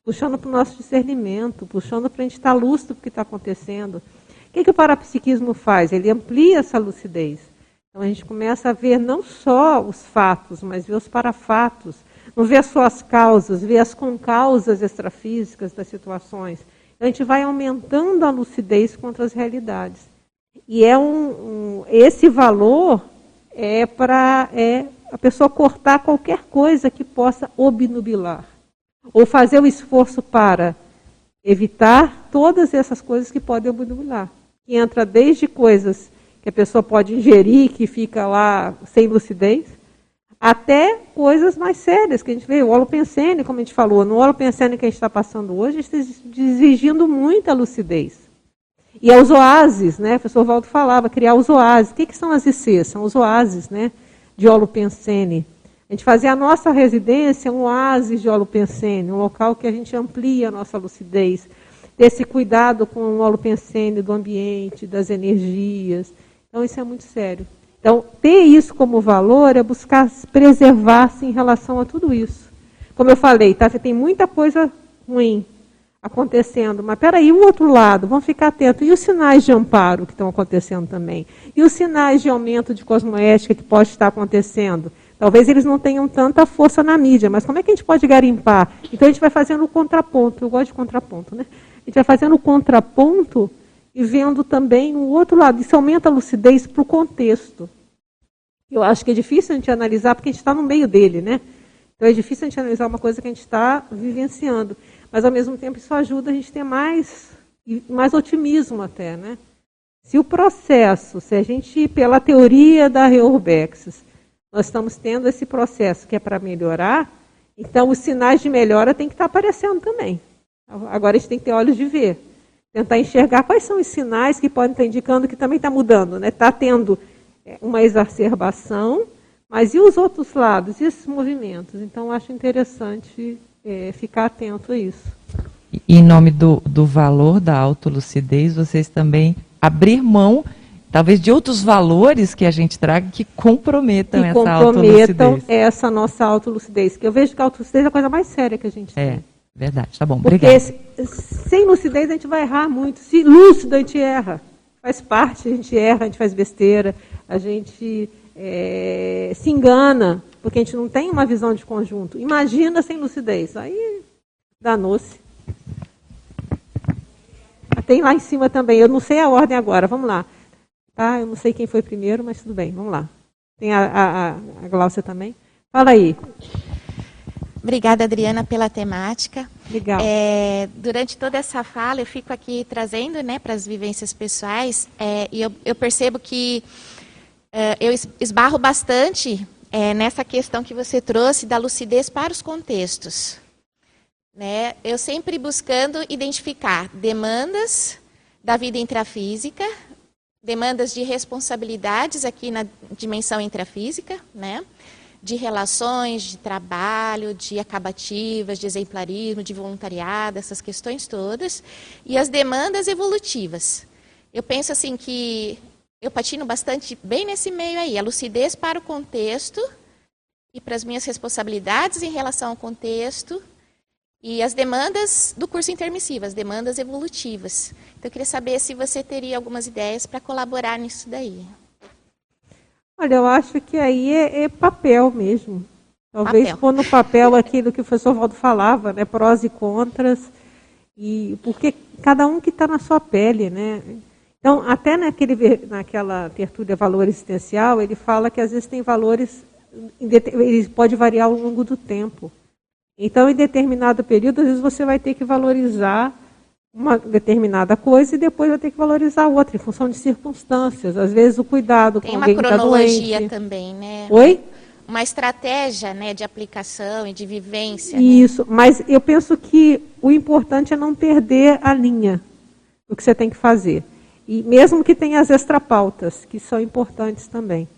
puxando para o nosso discernimento, puxando para a gente estar lúcido do que está acontecendo. O que, que o parapsiquismo faz? Ele amplia essa lucidez. Então a gente começa a ver não só os fatos, mas ver os parafatos. Não ver as causas, ver as concausas extrafísicas das situações. Então, a gente vai aumentando a lucidez contra as realidades. E é um, um esse valor é para é a pessoa cortar qualquer coisa que possa obnubilar ou fazer o esforço para evitar todas essas coisas que podem obnubilar. Que entra desde coisas que a pessoa pode ingerir, que fica lá sem lucidez, até coisas mais sérias, que a gente vê, o holopensene, como a gente falou, no holopensene que a gente está passando hoje, a gente está exigindo muita lucidez. E aos oásis, né? O professor Valdo falava, criar os oásis. O que, que são as ICs? São os oásis, né? De holopensene. A gente fazia a nossa residência um oásis de holopensene, um local que a gente amplia a nossa lucidez. Esse cuidado com o holopensene do ambiente, das energias. Então, isso é muito sério. Então, ter isso como valor é buscar preservar-se em relação a tudo isso. Como eu falei, tá? tem muita coisa ruim acontecendo. Mas peraí, o outro lado, vamos ficar atentos. E os sinais de amparo que estão acontecendo também? E os sinais de aumento de cosmoética que pode estar acontecendo? Talvez eles não tenham tanta força na mídia, mas como é que a gente pode garimpar? Então a gente vai fazendo o contraponto. Eu gosto de contraponto, né? A gente vai fazendo o contraponto e vendo também o outro lado. Isso aumenta a lucidez para o contexto. Eu acho que é difícil a gente analisar porque a gente está no meio dele, né? Então é difícil a gente analisar uma coisa que a gente está vivenciando. Mas, ao mesmo tempo, isso ajuda a gente a ter mais, mais otimismo até, né? Se o processo, se a gente, pela teoria da Reurbex, nós estamos tendo esse processo que é para melhorar, então os sinais de melhora têm que estar aparecendo também. Agora a gente tem que ter olhos de ver. Tentar enxergar quais são os sinais que podem estar indicando que também está mudando. Está né? Tendo é, uma exacerbação, mas e os outros lados, e esses movimentos? Então acho interessante é, ficar atento a isso. E, em nome do, do valor da autolucidez, vocês também abrir mão, talvez, de outros valores que a gente traga que comprometam que essa comprometam autolucidez. essa nossa autolucidez. Que eu vejo que a autolucidez é a coisa mais séria que a gente é. tem. Verdade, tá bom. Porque Obrigada. sem lucidez a gente vai errar muito. Se lúcido a gente erra. Faz parte, a gente erra, a gente faz besteira, a gente é, se engana porque a gente não tem uma visão de conjunto. Imagina sem lucidez. Aí danou-se. Tem lá em cima também, eu não sei a ordem agora, vamos lá. Tá? Eu não sei quem foi primeiro, mas tudo bem, vamos lá. Tem a, a, a Gláucia também. Fala aí. Obrigada, Adriana, pela temática. Legal. É, durante toda essa fala, eu fico aqui trazendo né, para as vivências pessoais, é, e eu, eu, percebo que é, eu esbarro bastante é, nessa questão que você trouxe da lucidez para os contextos. Né? Eu sempre buscando identificar demandas da vida intrafísica, demandas de responsabilidades aqui na dimensão intrafísica, né? De relações, de trabalho, de acabativas, de exemplarismo, de voluntariado, essas questões todas, e as demandas evolutivas. Eu penso assim que eu patino bastante bem nesse meio aí, a lucidez para o contexto e para as minhas responsabilidades em relação ao contexto e as demandas do curso intermissivo, as demandas evolutivas. Então, eu queria saber se você teria algumas ideias para colaborar nisso daí. Olha, eu acho que aí é, é papel mesmo. Talvez papel. pôr no papel aquilo que o professor Valdo falava, né? Prós e contras. E porque cada um que está na sua pele, né? Então, até naquele, naquela tertúlia valor existencial, ele fala que às vezes tem valores, ele pode variar ao longo do tempo. Então, em determinado período, às vezes você vai ter que valorizar uma determinada coisa e depois vai ter que valorizar outra, em função de circunstâncias. Às vezes o cuidado tem com alguém que está doente. Tem uma cronologia também, né? Oi? Uma estratégia né, de aplicação e de vivência. Né? Isso, né? mas eu penso que o importante é não perder a linha do que você tem que fazer. E mesmo que tenha as extrapautas, que são importantes também.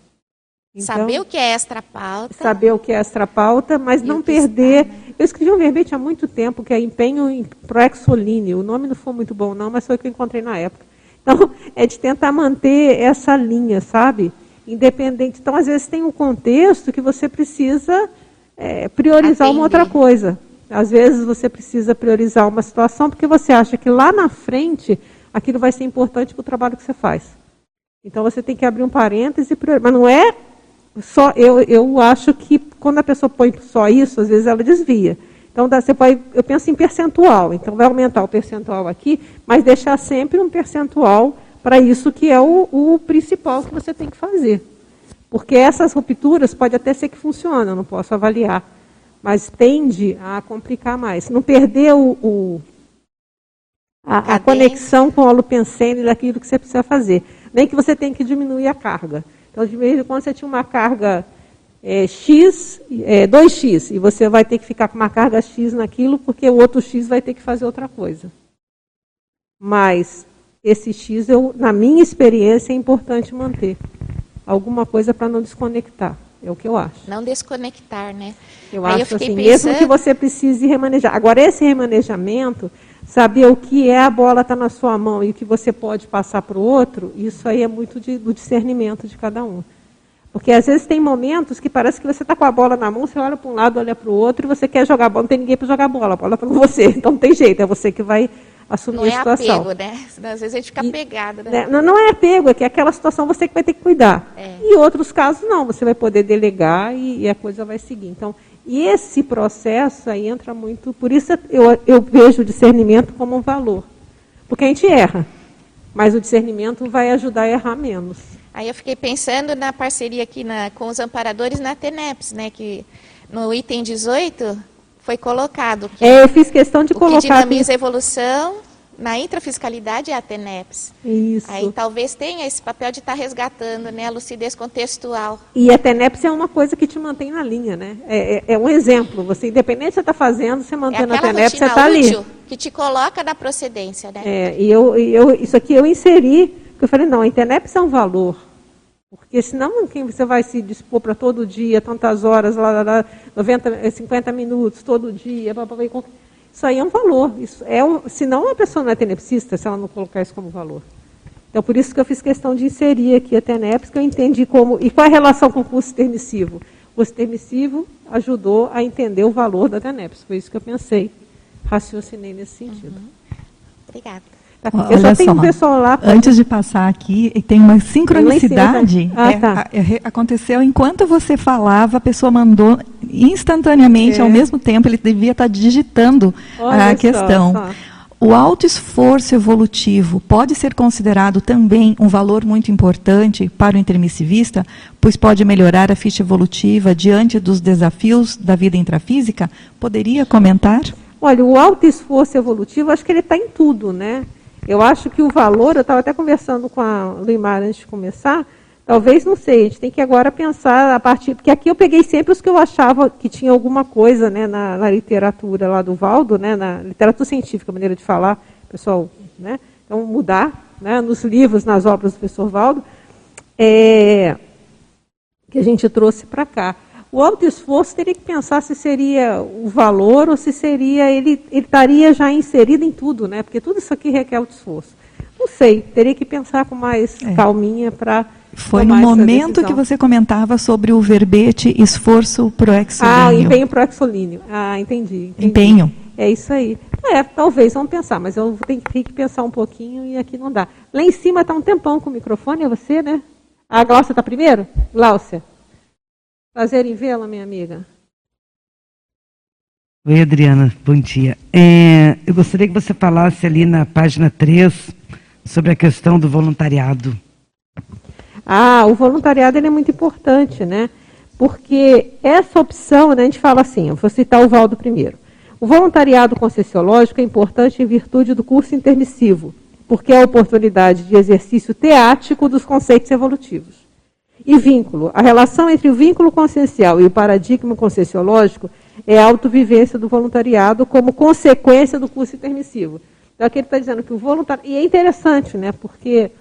Então, saber o que é extrapauta. Saber o que é extrapauta, mas não perder. Está, né? Eu escrevi um verbete há muito tempo que é empenho em proexoline. O nome não foi muito bom, não, mas foi o que eu encontrei na época. Então, é de tentar manter essa linha, sabe? Independente. Então, às vezes, tem um contexto que você precisa é, priorizar Atender. uma outra coisa. Às vezes, você precisa priorizar uma situação porque você acha que lá na frente aquilo vai ser importante para o trabalho que você faz. Então, você tem que abrir um parêntese, mas não é só. Eu, eu acho que quando a pessoa põe só isso, às vezes ela desvia. Então, você pode, eu penso em percentual. Então, vai aumentar o percentual aqui, mas deixar sempre um percentual para isso que é o, o, principal que você tem que fazer. Porque essas rupturas pode até ser que funcionem, eu não posso avaliar. Mas tende a complicar mais. Não perder o, o a, a conexão com o holopensene daquilo que você precisa fazer. Nem que você tenha que diminuir a carga. Então, de vez em quando você tinha uma carga é, X, é, 2X, e você vai ter que ficar com uma carga X naquilo, porque o outro X vai ter que fazer outra coisa. Mas esse X, eu, na minha experiência, é importante manter. Alguma coisa para não desconectar. É o que eu acho. Não desconectar, né? Eu Aí acho eu assim, pensando... mesmo que você precise remanejar. Agora, esse remanejamento, saber o que é a bola está na sua mão e o que você pode passar para o outro, isso aí é muito de, do discernimento de cada um. Porque às vezes tem momentos que parece que você está com a bola na mão, você olha para um lado, olha para o outro, e você quer jogar a bola, não tem ninguém para jogar a bola, a bola está com você. Então não tem jeito, é você que vai assumir não a situação. Não é apego, né? Às vezes a gente fica apegado, né? né? Não, não, é apego, é que é aquela situação você que vai ter que cuidar. É. E outros casos não, você vai poder delegar e, e, a coisa vai seguir. Então, e esse processo aí entra muito, por isso eu, eu vejo o discernimento como um valor. Porque a gente erra, mas o discernimento vai ajudar a errar menos. Aí eu fiquei pensando na parceria aqui na, com os amparadores na TENEPS, né, que no item 18 foi colocado. Que é, eu fiz questão de colocar. Que dinamiza a evolução na intrafiscalidade é a TENEPS. Isso. Aí talvez tenha esse papel de estar tá resgatando né, a lucidez contextual. E a TENEPS é uma coisa que te mantém na linha, né? É, é, é um exemplo. Você, independente do que você está fazendo, você mantém é na TENEPS, você está ali. que te coloca na procedência, né? É, e eu, eu, isso aqui eu inseri eu falei, não, a Internet é um valor. Porque senão quem você vai se dispor para todo dia, tantas horas, lá, lá, 90, 50 minutos, todo dia, blá, blá, blá, isso aí é um valor. Isso é um, senão a pessoa não é tenepsista se ela não colocar isso como valor. Então, por isso que eu fiz questão de inserir aqui a TENEPS, que eu entendi como. E qual é a relação com o curso permissivo? O curso permissivo ajudou a entender o valor da TENEPS. Foi isso que eu pensei. Raciocinei nesse sentido. Uhum. Obrigada. Olha só, um pessoal lá. Antes de passar aqui, tem uma sincronicidade. Ah, é, tá. é, aconteceu enquanto você falava, a pessoa mandou instantaneamente, é. ao mesmo tempo, ele devia estar digitando Olha a questão. Só, O alto esforço evolutivo pode ser considerado também um valor muito importante para o intermissivista, pois pode melhorar a ficha evolutiva diante dos desafios da vida intrafísica? Poderia comentar? Olha, o alto esforço evolutivo, acho que ele está em tudo, né? Eu acho que o valor, eu estava até conversando com a Luimar antes de começar, talvez, não sei, a gente tem que agora pensar a partir, porque aqui eu peguei sempre os que eu achava que tinha alguma coisa né, na, na literatura lá do Valdo, né, na literatura científica, maneira de falar, pessoal, né, então mudar, né, nos livros, nas obras do professor Valdo, é, que a gente trouxe para cá. O alto esforço teria que pensar se seria o valor ou se seria ele, ele estaria já inserido em tudo, né? Porque tudo isso aqui requer alto esforço. Não sei, teria que pensar com mais é. calminha para foi no momento que você comentava sobre o verbete esforço proexolíneo. Ah, empenho proexolíneo. Ah, entendi, entendi. Empenho. É isso aí. É, talvez, vamos pensar, mas eu tenho que pensar um pouquinho e aqui não dá. Lá em cima está um tempão com o microfone, é você, né? A Glaucia está primeiro? Glaucia. Prazer em vê-la, minha amiga. Oi, Adriana, bom dia. É, eu gostaria que você falasse ali na página 3 sobre a questão do voluntariado. Ah, o voluntariado é muito importante, né? Porque essa opção, né, a gente fala assim, eu vou citar o Valdo primeiro. O voluntariado concessiológico é importante em virtude do curso intermissivo, porque é a oportunidade de exercício teático dos conceitos evolutivos. E vínculo. A relação entre o vínculo consciencial e o paradigma conscienciológico é a autovivência do voluntariado como consequência do curso intermissivo. Então aqui ele está dizendo que o voluntariado. E é interessante, né? Porque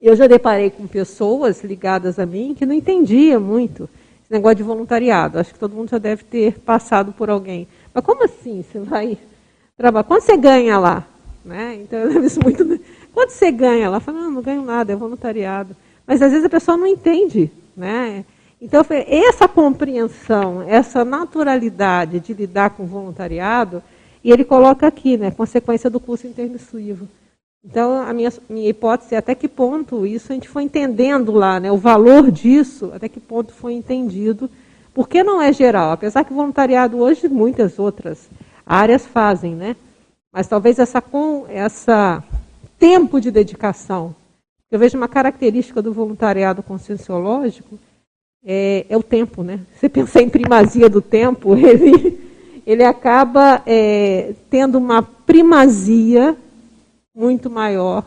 eu já deparei com pessoas ligadas a mim que não entendia muito esse negócio de voluntariado. Acho que todo mundo já deve ter passado por alguém. Mas como assim? Você vai trabalhar? Quanto você ganha lá? Né? Então, isso muito quanto você ganha? Ela fala, não, não ganho nada, é voluntariado. Mas às vezes a pessoa não entende, né? Então, essa compreensão, essa naturalidade de lidar com voluntariado, e ele coloca aqui, né, consequência do curso intermissivo. Então, a minha, minha hipótese é até que ponto isso a gente foi entendendo lá, né, o valor disso, até que ponto foi entendido, porque não é geral, apesar que o voluntariado hoje muitas outras áreas fazem, né? Mas talvez essa com essa tempo de dedicação. Eu vejo uma característica do voluntariado conscienciológico é, é o tempo, né? Você pensar em primazia do tempo, ele, ele acaba é, tendo uma primazia muito maior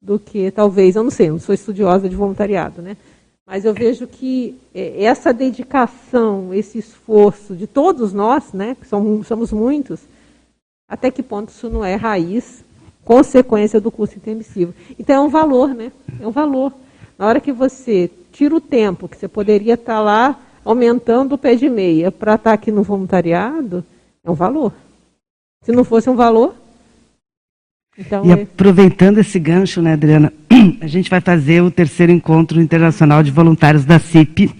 do que talvez, eu não sei, eu não sou estudiosa de voluntariado, né? Mas eu vejo que é, essa dedicação, esse esforço de todos nós, né, que somos, somos muitos, até que ponto isso não é raiz, consequência do curso intermissivo. Então é um valor, né? É um valor. Na hora que você tira o tempo que você poderia estar lá aumentando o pé de meia para estar aqui no voluntariado, é um valor. Se não fosse um valor. Então e é... aproveitando esse gancho, né, Adriana, a gente vai fazer o terceiro encontro internacional de voluntários da CIP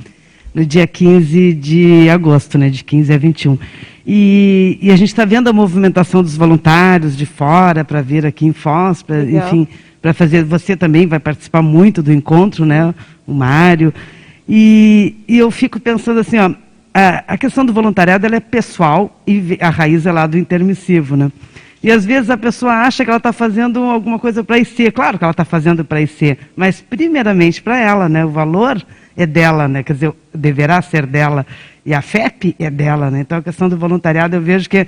no dia 15 de agosto, né, de 15 a 21. E, e a gente está vendo a movimentação dos voluntários de fora para vir aqui em Foz, pra, enfim, para fazer. Você também vai participar muito do encontro, né? O Mário. E, e eu fico pensando assim, ó, a, a questão do voluntariado ela é pessoal e a raiz é lá do intermissivo, né? E às vezes a pessoa acha que ela está fazendo alguma coisa para IC. Claro que ela está fazendo para IC, mas primeiramente para ela, né? O valor é dela, né? Quer dizer, deverá ser dela. E a FEP é dela, né? Então a questão do voluntariado eu vejo que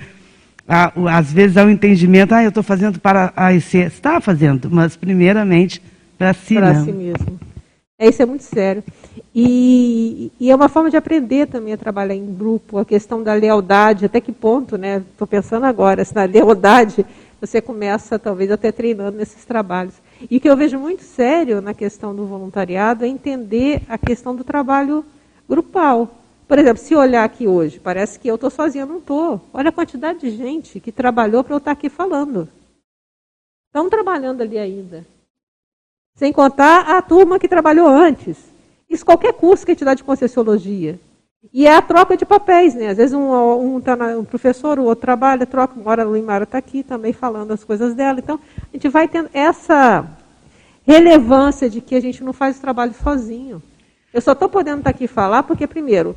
às vezes há um entendimento, ah, eu estou fazendo para a IC. Está fazendo, mas primeiramente para si, Para né? si mesmo. É, isso é muito sério. E, e, é uma forma de aprender também a trabalhar em grupo, a questão da lealdade, até que ponto, né? Estou pensando agora, se na lealdade você começa talvez até treinando nesses trabalhos. E o que eu vejo muito sério na questão do voluntariado é entender a questão do trabalho grupal. Por exemplo, se olhar aqui hoje, parece que eu estou sozinha, não estou. Olha a quantidade de gente que trabalhou para eu estar aqui falando. Estão trabalhando ali ainda. Sem contar a turma que trabalhou antes. Isso qualquer curso que a dá de Conscienciologia. E é a troca de papéis, né? Às vezes um, um, tá um professor, o outro trabalha, troca. Uma hora a Luimara está aqui também falando as coisas dela. Então, a gente vai tendo essa relevância de que a gente não faz o trabalho sozinho. Eu só estou podendo estar tá aqui falar porque, primeiro,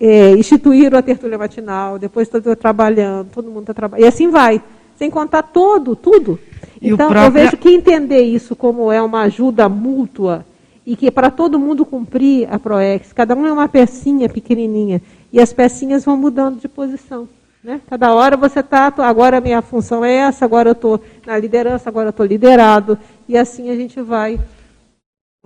é, instituíram a tertúlia matinal, depois estou trabalhando, todo mundo está trabalhando, e assim vai, sem contar todo, tudo. E então, próprio... eu vejo que entender isso como é uma ajuda mútua e que para todo mundo cumprir a ProEx, cada um é uma pecinha pequenininha, e as pecinhas vão mudando de posição. Né? Cada hora você está, agora a minha função é essa, agora eu estou na liderança, agora eu estou liderado, e assim a gente vai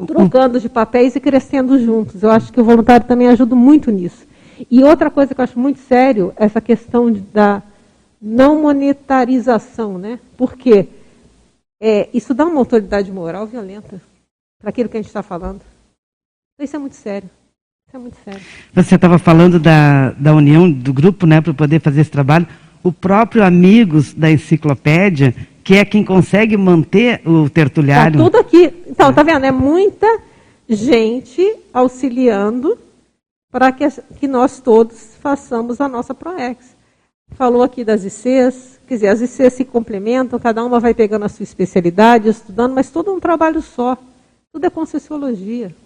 trocando de papéis e crescendo juntos. Eu acho que o voluntário também ajuda muito nisso. E outra coisa que eu acho muito sério, essa questão da não monetarização, né? Porque é, isso dá uma autoridade moral violenta para aquilo que a gente está falando. Isso é muito sério. Isso é muito sério. Você estava falando da, da união do grupo, né, para poder fazer esse trabalho. O próprio Amigos da Enciclopédia que é quem consegue manter o tertuliário. Tá tudo aqui. Então, tá vendo? É muita gente auxiliando para que, que nós todos façamos a nossa ProEx. Falou aqui das ICs, quer dizer, as ICs se complementam, cada uma vai pegando a sua especialidade, estudando, mas tudo é um trabalho só. Tudo é concessiologia.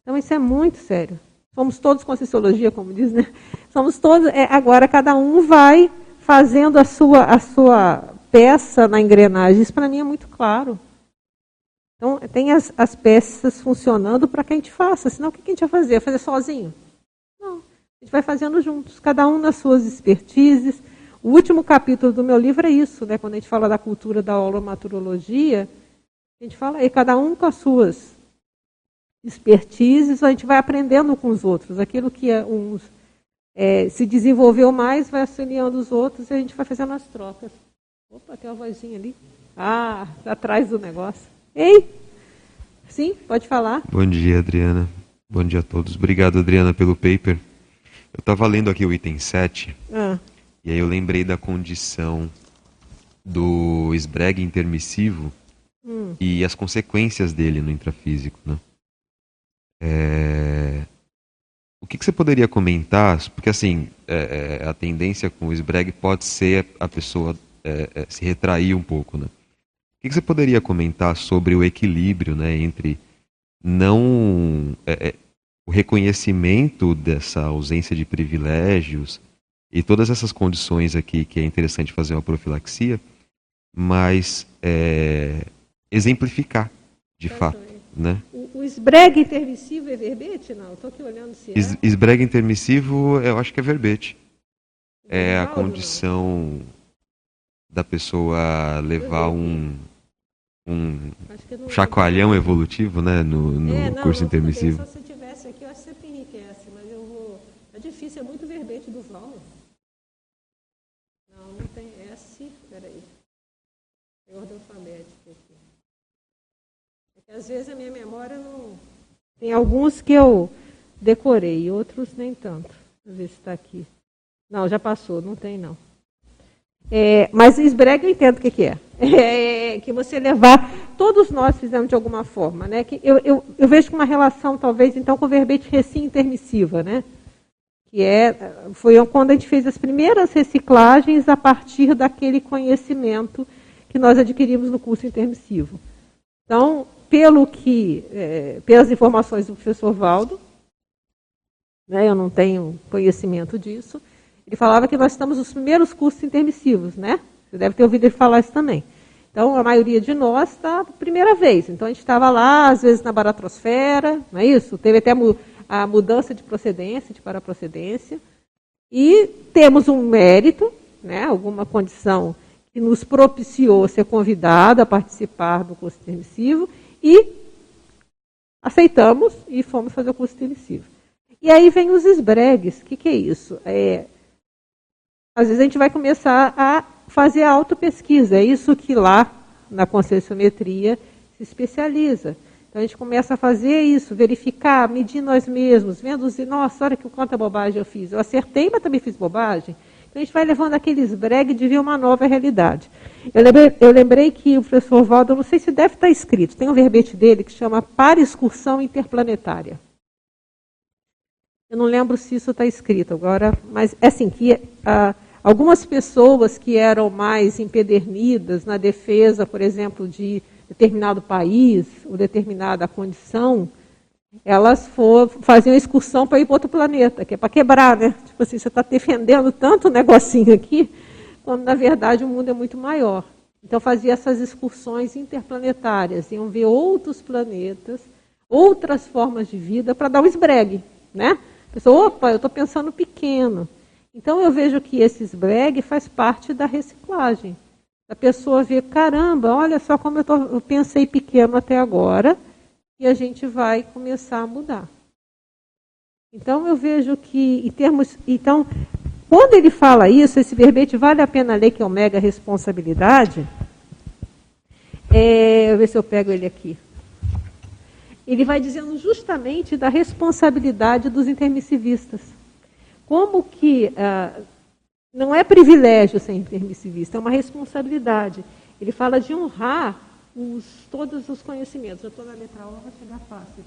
Então isso é muito sério. Somos todos concessiologia, como diz, né? Somos todos. É, agora cada um vai fazendo a sua, a sua peça na engrenagem. Isso para mim é muito claro. Então, tem as, as peças funcionando para que a gente faça. Senão, o que a gente vai fazer? Fazer sozinho? Não. A gente vai fazendo juntos, cada um nas suas expertises. O último capítulo do meu livro é isso, né? quando a gente fala da cultura da holomaturologia, a gente fala, e cada um com as suas expertises, a gente vai aprendendo com os outros. Aquilo que é uns é, se desenvolveu mais, vai auxiliando os outros e a gente vai fazendo as trocas. Opa, tem uma vozinha ali. Ah, atrás do negócio. Ei! Sim, pode falar. Bom dia, Adriana. Bom dia a todos. Obrigado, Adriana, pelo paper. Eu estava lendo aqui o item 7, ah. e aí eu lembrei da condição do esbregue intermissivo hum. e as consequências dele no intrafísico, né? É... O que, que, você poderia comentar? Porque assim, é, é, a tendência com o esbregue pode ser a pessoa é, é, se retrair um pouco, né? O que, que, você poderia comentar sobre o equilíbrio, né, entre não é, o reconhecimento dessa ausência de privilégios e todas essas condições aqui que é interessante fazer uma profilaxia, mas exemplificar de fato, né? O esbregue intermissivo é verbete? Não, estou aqui olhando se é. Es, intermissivo, eu acho que é verbete. É a condição da pessoa levar um, um chacoalhão evolutivo, né, no, no é, não, curso intermissivo. Só se tivesse aqui, eu acho que sempre enriquece, mas eu vou... É difícil, é muito verbete dos nomes. Não, não tem S, peraí. É ordem alfabética aqui. É que às vezes a minha memória não... Tem alguns que eu decorei, outros nem tanto. Deixa eu ver se está aqui. Não, já passou, não tem não. É, mas esbrega eu entendo o que, que é. é. Que você levar, todos nós fizemos de alguma forma, né? Que eu, eu, eu vejo com uma relação, talvez, então, com o verbete recém intermissiva, né? Que é, foi quando a gente fez as primeiras reciclagens a partir daquele conhecimento que nós adquirimos no curso intermissivo. Então, pelo que, é, pelas informações do professor Valdo, né, eu não tenho conhecimento disso, ele falava que nós estamos nos primeiros cursos intermissivos, né? Você deve ter ouvido ele falar isso também. Então, a maioria de nós está primeira vez. Então, a gente estava lá, às vezes, na baratrosfera, não é isso? Teve até a mudança de procedência, de paraprocedência. E temos um mérito, né, alguma condição que nos propiciou ser convidado a participar do curso intermissivo e aceitamos e fomos fazer o curso intermissivo. E aí vem os esbregues. O que, que é isso? É, às vezes a gente vai começar a fazer a autopesquisa. É isso que lá na conscienciometria se especializa. Então a gente começa a fazer isso, verificar, medir nós mesmos, vendo, nossa, olha que quanta bobagem eu fiz. Eu acertei, mas também fiz bobagem. A gente vai levando aqueles bregues de ver uma nova realidade. Eu lembrei, eu lembrei que o professor Valdo, não sei se deve estar escrito, tem um verbete dele que chama Para Excursão Interplanetária. Eu não lembro se isso está escrito agora, mas é assim, que ah, algumas pessoas que eram mais empedernidas na defesa, por exemplo, de determinado país ou determinada condição, elas for, faziam excursão para ir para outro planeta, que é para quebrar, né? Tipo assim, você está defendendo tanto negocinho aqui, quando na verdade o mundo é muito maior. Então fazia essas excursões interplanetárias, iam ver outros planetas, outras formas de vida para dar um esbregue, né? pessoa, opa, eu estou pensando pequeno. Então eu vejo que esse esbregue faz parte da reciclagem. A pessoa vê, caramba, olha só como eu, tô, eu pensei pequeno até agora, e a gente vai começar a mudar. Então eu vejo que, em termos. Então, quando ele fala isso, esse verbete vale a pena ler, que é o mega responsabilidade. É, ver se eu pego ele aqui ele vai dizendo justamente da responsabilidade dos intermissivistas. Como que ah, não é privilégio ser intermissivista, é uma responsabilidade. Ele fala de honrar os, todos os conhecimentos. Eu estou na letra O, vai chegar fácil.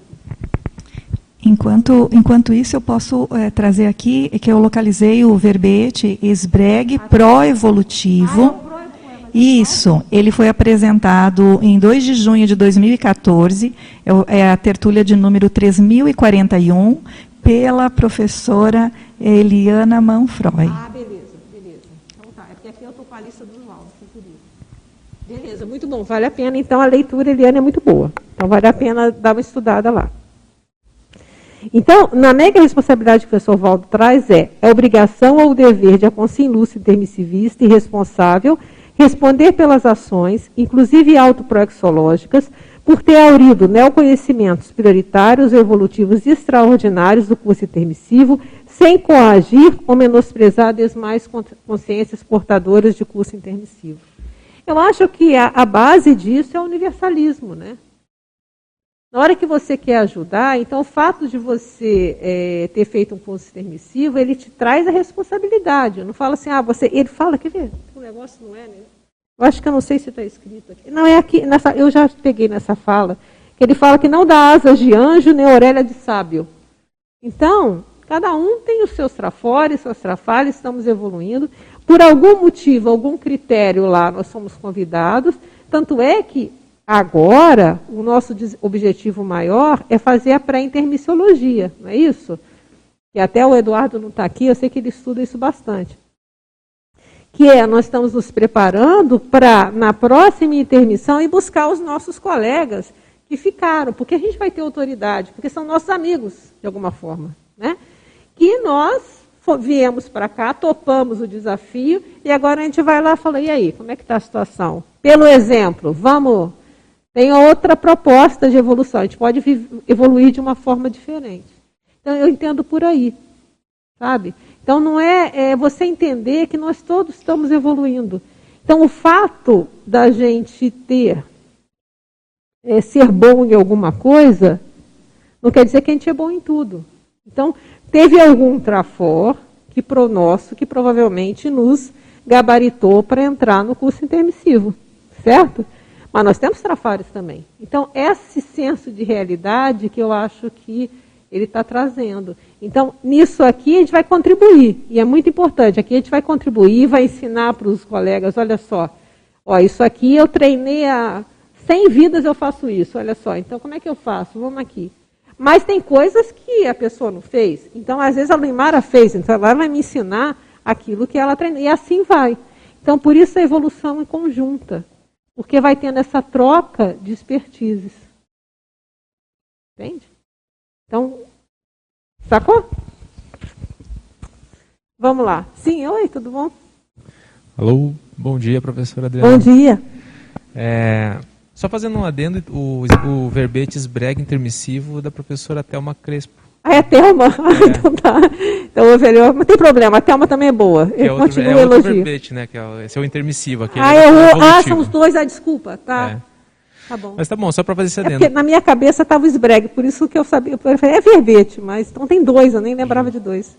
Enquanto, enquanto isso, eu posso é, trazer aqui que eu localizei o verbete esbregue ah, pró-evolutivo. Ah, é isso, ele foi apresentado em 2 de junho de 2014, é, é a tertúlia de número 3041, pela professora Eliana Manfroy. Ah, beleza, beleza. Então tá, é porque aqui eu estou com a lista dos Beleza, muito bom, vale a pena. Então a leitura, Eliana, é muito boa. Então vale a pena dar uma estudada lá. Então, na mega responsabilidade que o professor Valdo traz é a obrigação ou dever de a consciência lúcida, intermissivista e responsável responder pelas ações, inclusive autoproexológicas, por ter aurido neoconhecimentos prioritários, evolutivos e extraordinários do curso intermissivo, sem coagir ou menosprezar as demais consciências portadoras de curso intermissivo. Eu acho que a, a base disso é o universalismo, né? Na hora que você quer ajudar, então o fato de você é, ter feito um curso intermissivo, ele te traz a responsabilidade. Eu não falo assim, ah, você. Ele fala, quer ver? O negócio não é, né? Eu acho que eu não sei se está escrito aqui. Não, é aqui, nessa, eu já peguei nessa fala, que ele fala que não dá asas de anjo nem orelha de sábio. Então, cada um tem os seus trafores, suas trafalhas, estamos evoluindo. Por algum motivo, algum critério lá, nós somos convidados. Tanto é que agora o nosso objetivo maior é fazer a pré-intermissiologia, não é isso? E até o Eduardo não está aqui, eu sei que ele estuda isso bastante que é nós estamos nos preparando para, na próxima intermissão, ir buscar os nossos colegas que ficaram, porque a gente vai ter autoridade, porque são nossos amigos, de alguma forma. Né? Que nós viemos para cá, topamos o desafio, e agora a gente vai lá e fala, e aí, como é que está a situação? Pelo exemplo, vamos. Tem outra proposta de evolução, a gente pode evoluir de uma forma diferente. Então eu entendo por aí, sabe? Então não é, é você entender que nós todos estamos evoluindo. Então o fato da gente ter é, ser bom em alguma coisa não quer dizer que a gente é bom em tudo. Então teve algum trafor que pro nosso que provavelmente nos gabaritou para entrar no curso intermissivo, certo? Mas nós temos trafares também. Então esse senso de realidade que eu acho que ele está trazendo. Então, nisso aqui a gente vai contribuir, e é muito importante. Aqui a gente vai contribuir, vai ensinar para os colegas: olha só, ó, isso aqui eu treinei há 100 vidas, eu faço isso, olha só. Então, como é que eu faço? Vamos aqui. Mas tem coisas que a pessoa não fez. Então, às vezes a Limara fez, então ela vai me ensinar aquilo que ela treinou, e assim vai. Então, por isso a evolução em conjunta, porque vai tendo essa troca de expertises. Entende? Então, sacou? Vamos lá. Sim, oi, tudo bom? Alô, bom dia, professora Adriana. Bom dia. É, só fazendo um adendo, o, o verbete esbrega intermissivo da professora Thelma Crespo. Ah, é Thelma? É. então tá. Então, eu, não tem problema, a Thelma também é boa. Que é outro, é outro verbete, né? Que é, esse é o intermissivo. Aquele ah, é o, ah, são os dois, ah, desculpa, tá. É. Tá bom. Mas tá bom, só para fazer esse adendo. É na minha cabeça estava o esbregue, por isso que eu sabia. Eu falei, é verbete, mas então tem dois, eu nem lembrava de dois.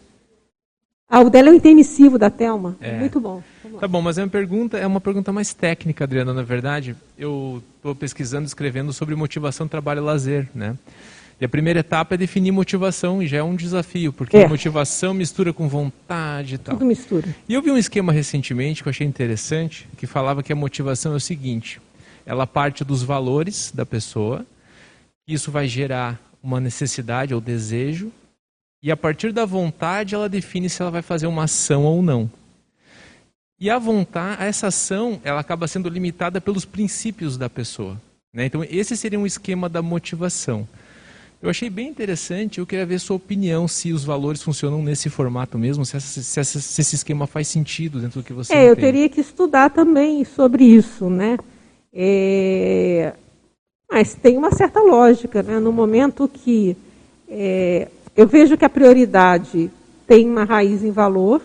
Ah, o dela é o intermissivo da Thelma. É. Muito bom. Tá bom, mas é uma pergunta, é uma pergunta mais técnica, Adriana, na verdade. Eu estou pesquisando, escrevendo sobre motivação, trabalho e lazer, né? E a primeira etapa é definir motivação, e já é um desafio, porque é. motivação mistura com vontade e tal. Tudo mistura. E eu vi um esquema recentemente que eu achei interessante, que falava que a motivação é o seguinte: ela parte dos valores da pessoa, isso vai gerar uma necessidade ou desejo, e a partir da vontade ela define se ela vai fazer uma ação ou não. E a vontade, essa ação, ela acaba sendo limitada pelos princípios da pessoa. Né? Então, esse seria um esquema da motivação. Eu achei bem interessante, eu queria ver sua opinião, se os valores funcionam nesse formato mesmo, se, essa, se, essa, se esse esquema faz sentido dentro do que você É, entende. eu teria que estudar também sobre isso, né? É, mas tem uma certa lógica, né? no momento que é, eu vejo que a prioridade tem uma raiz em valor,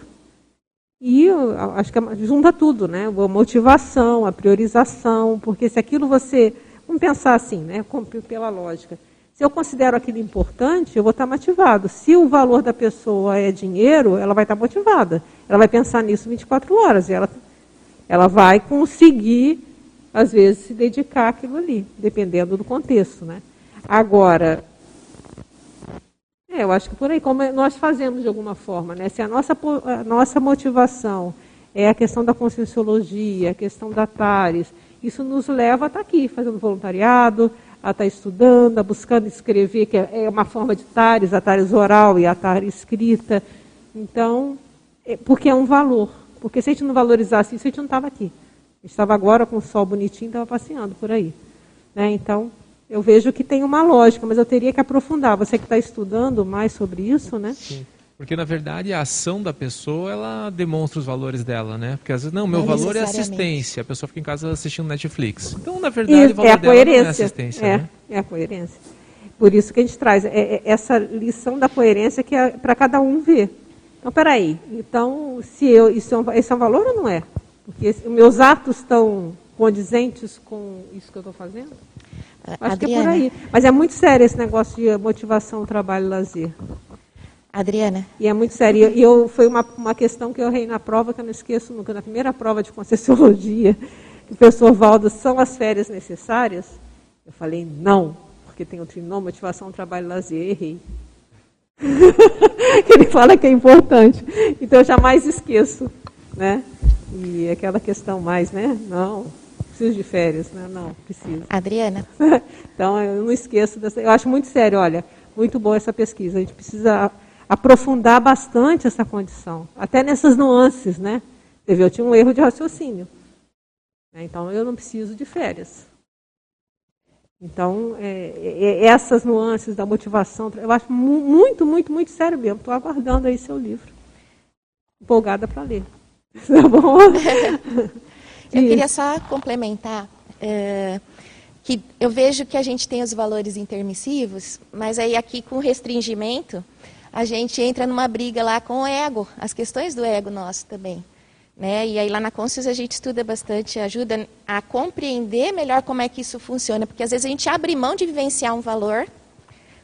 e acho que junta tudo, né? A motivação, a priorização, porque se aquilo você. Vamos pensar assim, né? Pela lógica. Se eu considero aquilo importante, eu vou estar motivado. Se o valor da pessoa é dinheiro, ela vai estar motivada. Ela vai pensar nisso 24 horas. E ela, ela vai conseguir às vezes, se dedicar àquilo ali, dependendo do contexto. Né? Agora, é, eu acho que por aí, como nós fazemos de alguma forma, né? se a nossa, a nossa motivação é a questão da conscienciologia, a questão da TARES, isso nos leva a estar aqui, fazendo voluntariado, a estar estudando, a buscando escrever, que é uma forma de TARES, a TARES oral e a TARES escrita. Então, é, porque é um valor. Porque se a gente não valorizasse isso, a gente não estava aqui. Estava agora com o sol bonitinho, estava passeando por aí. Né? Então, eu vejo que tem uma lógica, mas eu teria que aprofundar. Você que está estudando mais sobre isso, né? Sim. Porque, na verdade, a ação da pessoa, ela demonstra os valores dela, né? Porque, às vezes, não, meu não valor é assistência. A pessoa fica em casa assistindo Netflix. Então, na verdade, isso, o valor é a dela coerência. não é assistência, é, né? É a coerência. Por isso que a gente traz é, é essa lição da coerência que é para cada um ver. Então, peraí. Então, se eu, isso é um, esse é um valor ou não é? Porque os meus atos estão condizentes com isso que eu estou fazendo? Acho Adriana. que é por aí. Mas é muito sério esse negócio de motivação, trabalho e lazer. Adriana. E é muito sério. E eu, foi uma, uma questão que eu errei na prova, que eu não esqueço nunca. Na primeira prova de Conscienciologia, o professor Valdo, são as férias necessárias? Eu falei, não, porque tem o trinômio, motivação, trabalho, lazer, errei. Ele fala que é importante. Então eu jamais esqueço, né? E aquela questão mais, né? Não, preciso de férias, né? Não, preciso. Adriana. então eu não esqueço dessa. Eu acho muito sério, olha, muito boa essa pesquisa. A gente precisa aprofundar bastante essa condição, até nessas nuances, né? Eu tinha um erro de raciocínio. Né? Então eu não preciso de férias. Então, é, é, essas nuances da motivação, eu acho muito, muito, muito sério mesmo. Estou aguardando aí seu livro. Empolgada para ler. Tá bom? eu queria só complementar é, que eu vejo que a gente tem os valores intermissivos, mas aí aqui com restringimento, a gente entra numa briga lá com o ego, as questões do ego nosso também. Né? E aí lá na Conscius a gente estuda bastante, ajuda a compreender melhor como é que isso funciona, porque às vezes a gente abre mão de vivenciar um valor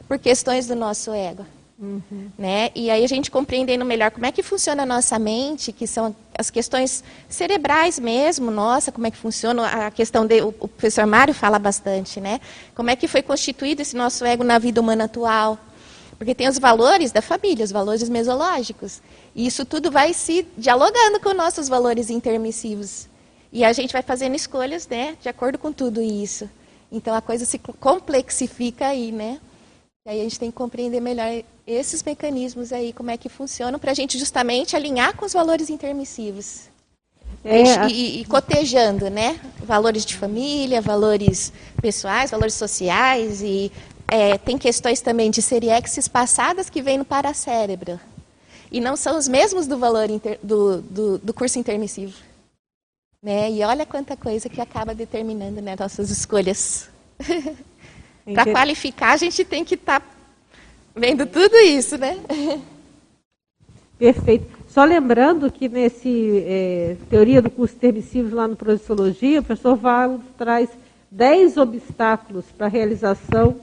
por questões do nosso ego. Uhum. Né? E aí a gente compreendendo melhor como é que funciona a nossa mente, que são as questões cerebrais mesmo, nossa, como é que funciona a questão de, o, professor Mário fala bastante, né? Como é que foi constituído esse nosso ego na vida humana atual? Porque tem os valores da família, os valores mesológicos. E isso tudo vai se dialogando com nossos valores intermissivos. E a gente vai fazendo escolhas, né, de acordo com tudo isso. Então a coisa se complexifica aí, né? E aí a gente tem que compreender melhor esses mecanismos aí, como é que funcionam, para a gente justamente alinhar com os valores intermissivos. É, e, e, e, cotejando, né? Valores de família, valores pessoais, valores sociais e é, tem questões também de seriexes passadas que vêm no paracérebro. E não são os mesmos do valor inter, do, do, do, curso intermissivo. Né? E olha quanta coisa que acaba determinando né, nossas escolhas. Para qualificar, a gente tem que estar tá vendo tudo isso, né? Perfeito. Só lembrando que nesse é, teoria do curso intermissivo lá no Projeciologia, o professor Valo traz 10 obstáculos para a realização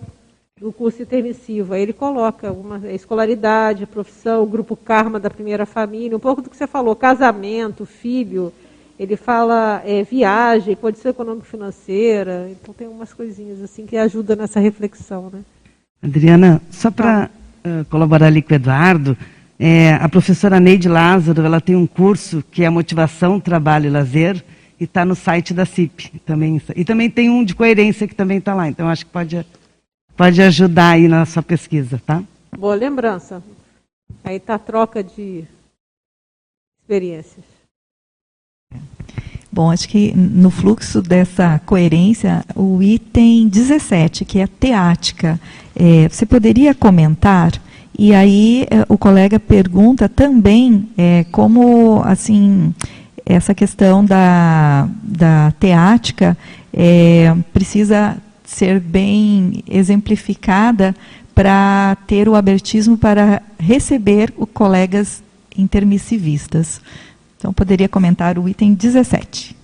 do curso intermissivo. Aí ele coloca uma escolaridade, profissão, grupo karma da primeira família, um pouco do que você falou, casamento, filho. Ele fala é, viagem, condição econômico-financeira. Então tem umas coisinhas assim que ajudam nessa reflexão, né? Adriana, só para uh, colaborar ali com o Eduardo, é, a professora Neide Lázaro, ela tem um curso que é Motivação, Trabalho e Lazer, e está no site da CIP. Também, e também tem um de coerência que também está lá, então acho que pode pode ajudar aí na sua pesquisa, tá? Boa lembrança. Aí está a troca de experiências. Bom, acho que no fluxo dessa coerência, o item 17, que é a teática, é, você poderia comentar? E aí é, o colega pergunta também é, como, assim, essa questão da, da teática é, precisa ser bem exemplificada para ter o abertismo para receber os colegas intermissivistas. Então, poderia comentar o item 17.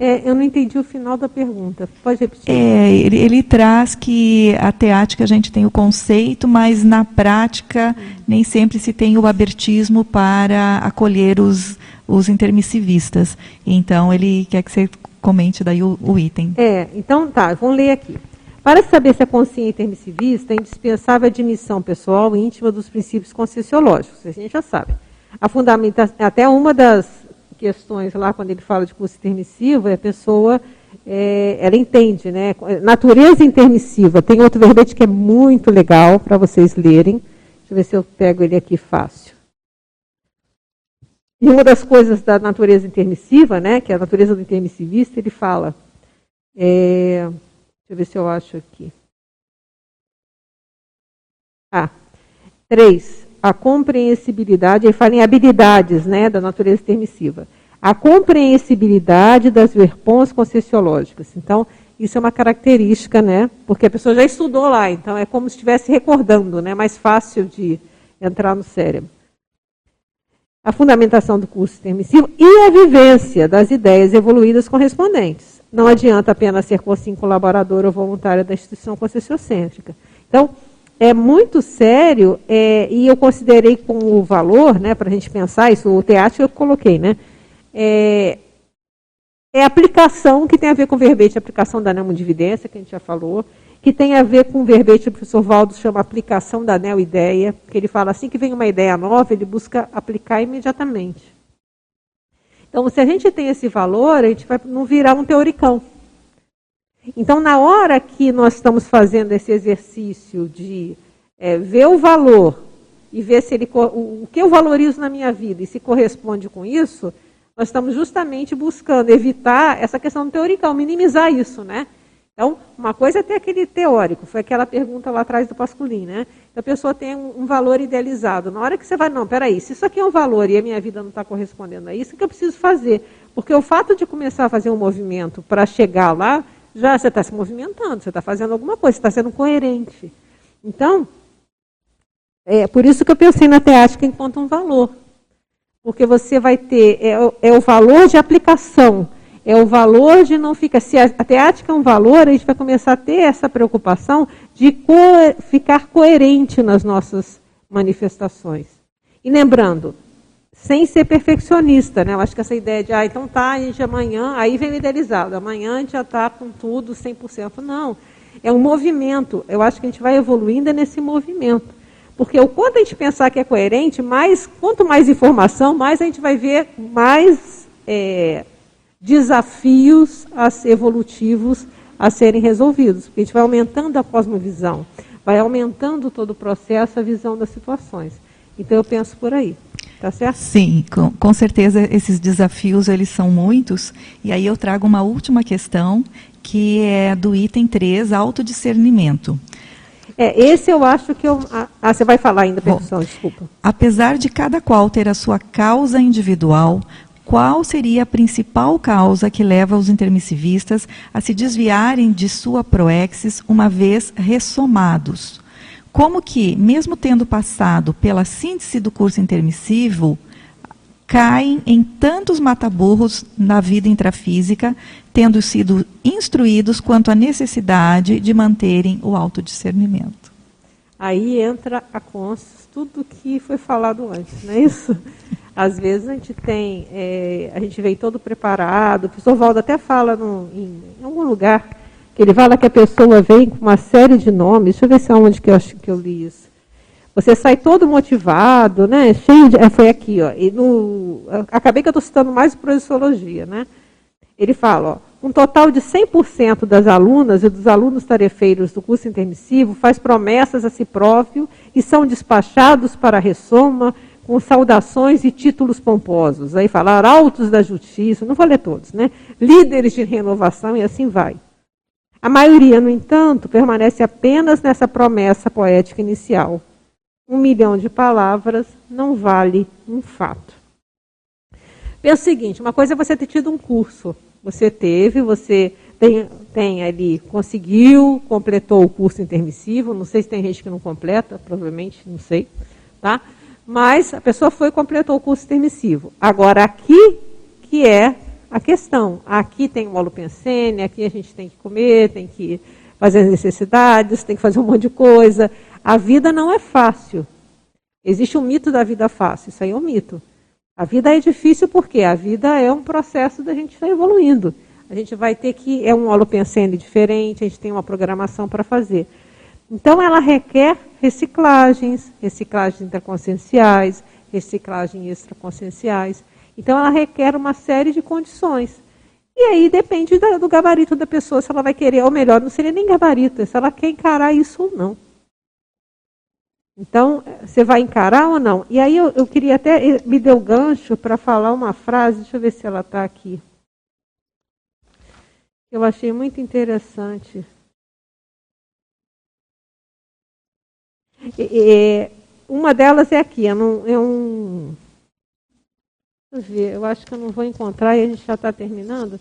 É, eu não entendi o final da pergunta. Pode repetir? É, ele, ele, traz que a teática a gente tem o conceito, mas na prática nem sempre se tem o abertismo para acolher os, os intermissivistas. Então, ele quer que você comente daí o, o item. É, então tá, vamos ler aqui. Para saber se a consciência intermissivista é indispensável a admissão pessoal e íntima dos princípios conscienciológicos. A gente já sabe. A fundamentação, até uma das questões lá, quando ele fala de curso intermissivo, é a pessoa, é, ela entende, né? Natureza intermissiva. Tem outro verbete que é muito legal para vocês lerem. Deixa eu ver se eu pego ele aqui fácil. E uma das coisas da natureza intermissiva, né, que é a natureza do intermissivista, ele fala. É, deixa eu ver se eu acho aqui. Ah, três. A compreensibilidade, ele fala em habilidades né, da natureza intermissiva. A compreensibilidade das verpons concessiológicas. Então, isso é uma característica, né? Porque a pessoa já estudou lá, então é como se estivesse recordando, né? Mais fácil de entrar no cérebro a fundamentação do curso intermissivo e a vivência das ideias evoluídas correspondentes. Não adianta apenas ser cursinho colaborador ou voluntário da instituição concessiocêntrica. Então, é muito sério, é, e eu considerei como valor, né, para a gente pensar isso, o teatro eu coloquei, né, é, é aplicação, que tem a ver com verbete, aplicação da neomodividência, que a gente já falou, que tem a ver com verbete o professor Valdo chama aplicação da neo-ideia, que ele fala assim que vem uma ideia nova, ele busca aplicar imediatamente. Então, se a gente tem esse valor, a gente vai não virar um teoricão. Então, na hora que nós estamos fazendo esse exercício de é, ver o valor e ver se ele, o, o que eu valorizo na minha vida e se corresponde com isso, nós estamos justamente buscando evitar essa questão do teoricão, minimizar isso, né? Então, uma coisa é ter aquele teórico, foi aquela pergunta lá atrás do Pasculin, né? A pessoa tem um, um, valor idealizado. Na hora que você vai, não, peraí, se isso aqui é um valor e a minha vida não está correspondendo a isso, o que eu preciso fazer? Porque o fato de começar a fazer um movimento para chegar lá, já você está se movimentando, você está fazendo alguma coisa, você está sendo coerente. Então, é por isso que eu pensei na teática enquanto um valor. Porque você vai ter, é, é o valor de aplicação, é o valor de não ficar. Se a, a teática é um valor, a gente vai começar a ter essa preocupação de co ficar coerente nas nossas manifestações. E lembrando, sem ser perfeccionista, né? Eu acho que essa ideia de, ah, então tá, a gente amanhã, aí vem idealizado, amanhã a gente já está com tudo 100%. Não, é um movimento. Eu acho que a gente vai evoluindo é nesse movimento. Porque o quanto a gente pensar que é coerente, mais, quanto mais informação, mais a gente vai ver mais é, desafios evolutivos a serem resolvidos. Porque a gente vai aumentando a cosmovisão, vai aumentando todo o processo, a visão das situações. Então eu penso por aí. Tá certo? Sim, com, com certeza esses desafios eles são muitos. E aí eu trago uma última questão, que é do item 3, autodiscernimento. É, esse eu acho que eu. Ah, ah você vai falar ainda, pessoal, desculpa. Apesar de cada qual ter a sua causa individual, qual seria a principal causa que leva os intermissivistas a se desviarem de sua proexis uma vez ressomados? Como que, mesmo tendo passado pela síntese do curso intermissivo, caem em tantos mataburros na vida intrafísica, tendo sido instruídos quanto à necessidade de manterem o autodiscernimento. Aí entra a consciência, tudo que foi falado antes, não é isso? Às vezes a gente tem, é, a gente vem todo preparado, o professor Valdo até fala no, em, em, algum lugar, ele fala que a pessoa vem com uma série de nomes, deixa eu ver se é onde que eu, que eu li isso. Você sai todo motivado, né? Cheio de. É, foi aqui, ó. E no, acabei que eu estou citando mais Projeciologia, né? Ele fala, ó, um total de 100% das alunas e dos alunos tarefeiros do curso intermissivo faz promessas a si próprio e são despachados para a ressoma com saudações e títulos pomposos. Aí falar altos da justiça, não vou ler todos, né? Líderes de renovação e assim vai. A maioria, no entanto, permanece apenas nessa promessa poética inicial um milhão de palavras não vale um fato. Pensa o seguinte: uma coisa é você ter tido um curso. Você teve, você tem, tem ali, conseguiu, completou o curso intermissivo. Não sei se tem gente que não completa, provavelmente, não sei. Tá? Mas a pessoa foi e completou o curso intermissivo. Agora, aqui que é a questão. Aqui tem o holopensene, aqui a gente tem que comer, tem que fazer as necessidades, tem que fazer um monte de coisa. A vida não é fácil. Existe um mito da vida fácil, isso aí é um mito. A vida é difícil porque a vida é um processo da gente estar evoluindo. A gente vai ter que, é um holopensene diferente, a gente tem uma programação para fazer. Então ela requer reciclagens, reciclagens interconscienciais, reciclagens extraconscienciais. Então ela requer uma série de condições. E aí depende do gabarito da pessoa, se ela vai querer, ou melhor, não seria nem gabarito, se ela quer encarar isso ou não. Então, você vai encarar ou não? E aí eu, eu queria até, me deu gancho para falar uma frase, deixa eu ver se ela está aqui. Eu achei muito interessante. Uma delas é aqui, é, é um Deixa eu ver, eu acho que eu não vou encontrar e a gente já está terminando.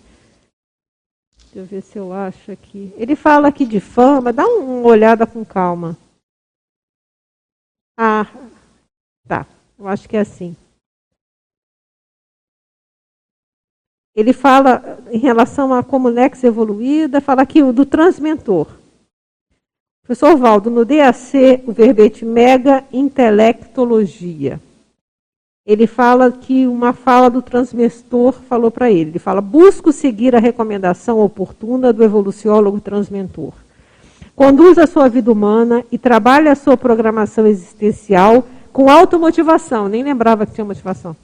Deixa eu ver se eu acho aqui. Ele fala aqui de fama, dá uma olhada com calma. Ah, tá. Eu acho que é assim. Ele fala em relação à Comunex evoluída, fala aqui do transmentor. Professor Valdo, no DAC, o verbete mega intelectologia. Ele fala que uma fala do transmentor falou para ele. Ele fala: busco seguir a recomendação oportuna do evoluciólogo transmentor. Conduza a sua vida humana e trabalhe a sua programação existencial com automotivação. Nem lembrava que tinha motivação.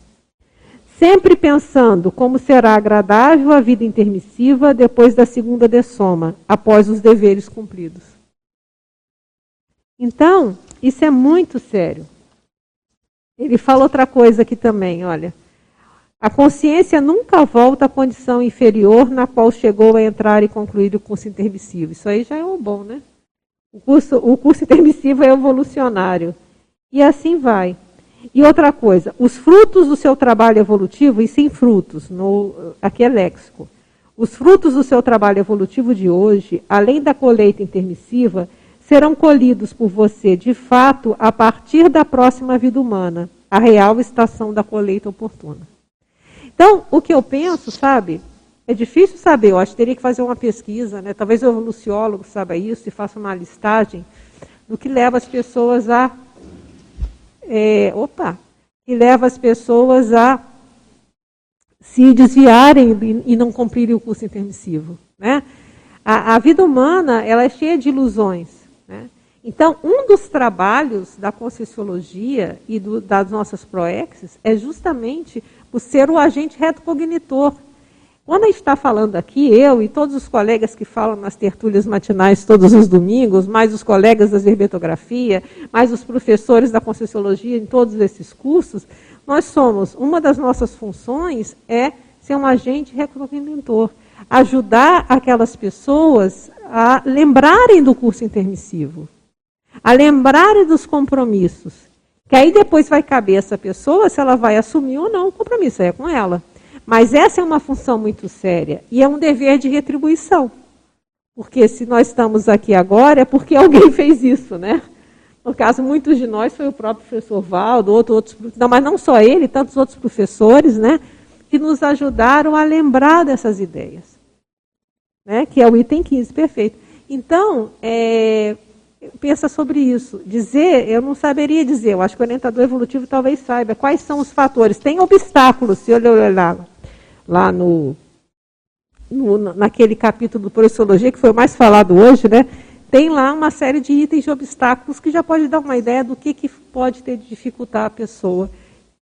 Sempre pensando como será agradável a vida intermissiva depois da segunda dessoma, após os deveres cumpridos. Então, isso é muito sério. Ele fala outra coisa aqui também, olha. A consciência nunca volta à condição inferior na qual chegou a entrar e concluir o curso intermissivo. Isso aí já é um bom, né? O curso, o curso intermissivo é evolucionário. E assim vai. E outra coisa, os frutos do seu trabalho evolutivo, e sem frutos, no, aqui é léxico. Os frutos do seu trabalho evolutivo de hoje, além da colheita intermissiva, serão colhidos por você, de fato, a partir da próxima vida humana, a real estação da colheita oportuna. Então, o que eu penso, sabe, é difícil saber, eu acho que teria que fazer uma pesquisa, né? talvez o evoluciólogo saiba isso e faça uma listagem do que leva as pessoas a. É, opa! Que leva as pessoas a se desviarem e não cumprirem o curso intermissivo. Né? A, a vida humana ela é cheia de ilusões. Né? Então, um dos trabalhos da Conscienciologia e do, das nossas proexes é justamente o ser o agente retrocognitor. Quando a gente está falando aqui, eu e todos os colegas que falam nas tertúlias matinais todos os domingos, mais os colegas da herbetografia, mais os professores da Conscienciologia em todos esses cursos, nós somos, uma das nossas funções é ser um agente retrocognitor ajudar aquelas pessoas a lembrarem do curso intermissivo, a lembrarem dos compromissos. Que aí depois vai caber essa pessoa se ela vai assumir ou não o compromisso, é com ela. Mas essa é uma função muito séria e é um dever de retribuição. Porque se nós estamos aqui agora é porque alguém fez isso, né? No caso, muitos de nós foi o próprio professor Valdo, outro, outros, não, mas não só ele, tantos outros professores, né? Que nos ajudaram a lembrar dessas ideias né, que é o item 15, perfeito. Então, é, pensa sobre isso. Dizer, eu não saberia dizer, eu acho que o orientador evolutivo talvez saiba quais são os fatores. Tem obstáculos, se eu olhar lá no, no, naquele capítulo do Projeciologia, que foi o mais falado hoje, né? Tem lá uma série de itens de obstáculos que já pode dar uma ideia do que, que pode ter de dificultar a pessoa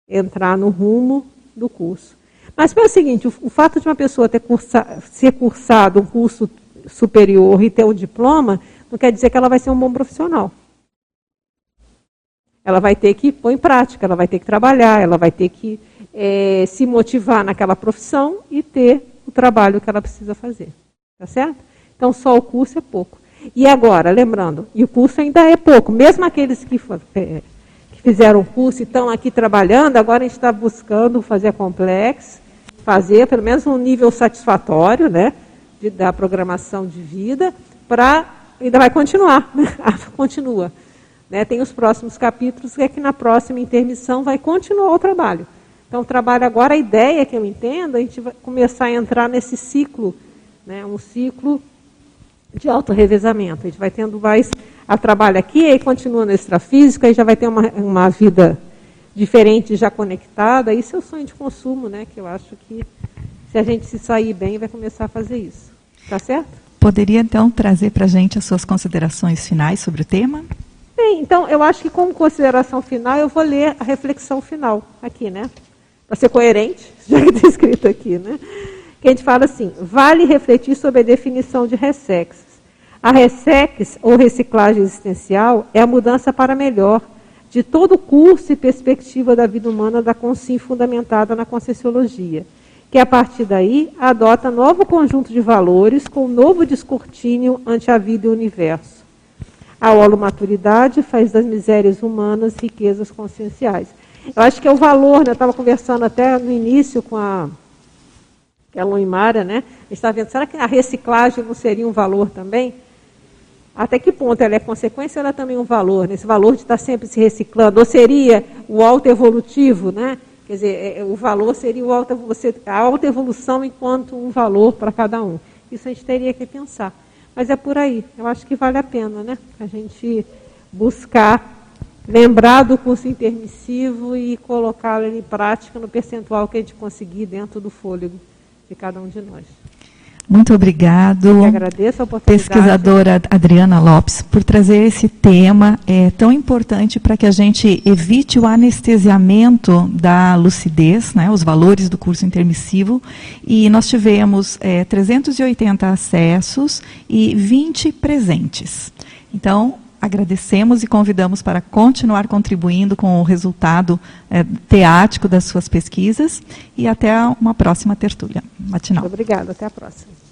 entrar no rumo do curso. Mas é o seguinte, o, o, fato de uma pessoa ter cursa, ser cursado um curso superior e ter um diploma, não quer dizer que ela vai ser um bom profissional. Ela vai ter que pôr em prática, ela vai ter que trabalhar, ela vai ter que é, se motivar naquela profissão e ter o trabalho que ela precisa fazer. Tá certo? Então, só o curso é pouco. E agora, lembrando, e o curso ainda é pouco, mesmo aqueles que, é, que fizeram o curso e estão aqui trabalhando, agora a gente está buscando fazer complexo, fazer pelo menos um nível satisfatório, né, de, da programação de vida, para ainda vai continuar, né? continua. Né? Tem os próximos capítulos que é que na próxima intermissão vai continuar o trabalho. Então, o trabalho agora, a ideia que eu entendo, a gente vai começar a entrar nesse ciclo, né, um ciclo de autorrevezamento. A gente vai tendo mais a trabalho aqui, aí continua no extrafísico, aí já vai ter uma, uma vida diferente já conectada, isso é o sonho de consumo, né? Que eu acho que se a gente se sair bem, vai começar a fazer isso. Tá certo? Poderia então trazer para a gente as suas considerações finais sobre o tema? Bem, então eu acho que como consideração final eu vou ler a reflexão final aqui, né? Para ser coerente, já que está escrito aqui, né? Que a gente fala assim: vale refletir sobre a definição de ressex. A ressex, ou reciclagem existencial, é a mudança para melhor de todo o curso e perspectiva da vida humana da Consim fundamentada na Conscienciologia, que a partir daí adota novo conjunto de valores com novo descortínio ante a vida e o universo. A holomaturidade faz das misérias humanas riquezas conscienciais. Eu acho que é o valor, né? Eu estava conversando até no início com a, a Luimara, né? A gente estava vendo, será que a reciclagem não seria um valor também? Até que ponto ela é consequência, ela é também um valor, né? esse valor de estar sempre se reciclando, ou seria o alto evolutivo, né? Quer dizer, é, é, o valor seria o alto, você, a alta evolução enquanto um valor para cada um. Isso a gente teria que pensar. Mas é por aí. Eu acho que vale a pena, né? A gente buscar lembrar do curso intermissivo e colocá-lo em prática no percentual que a gente conseguir dentro do fôlego de cada um de nós. Muito obrigado. Eu agradeço a oportunidade. Pesquisadora Adriana Lopes, por trazer esse tema é, tão importante para que a gente evite o anestesiamento da lucidez, né, os valores do curso intermissivo. E nós tivemos é, 380 acessos e 20 presentes. Então, agradecemos e convidamos para continuar contribuindo com o resultado é, teático das suas pesquisas e até uma próxima tertúlia matinal. Obrigada, até a próxima.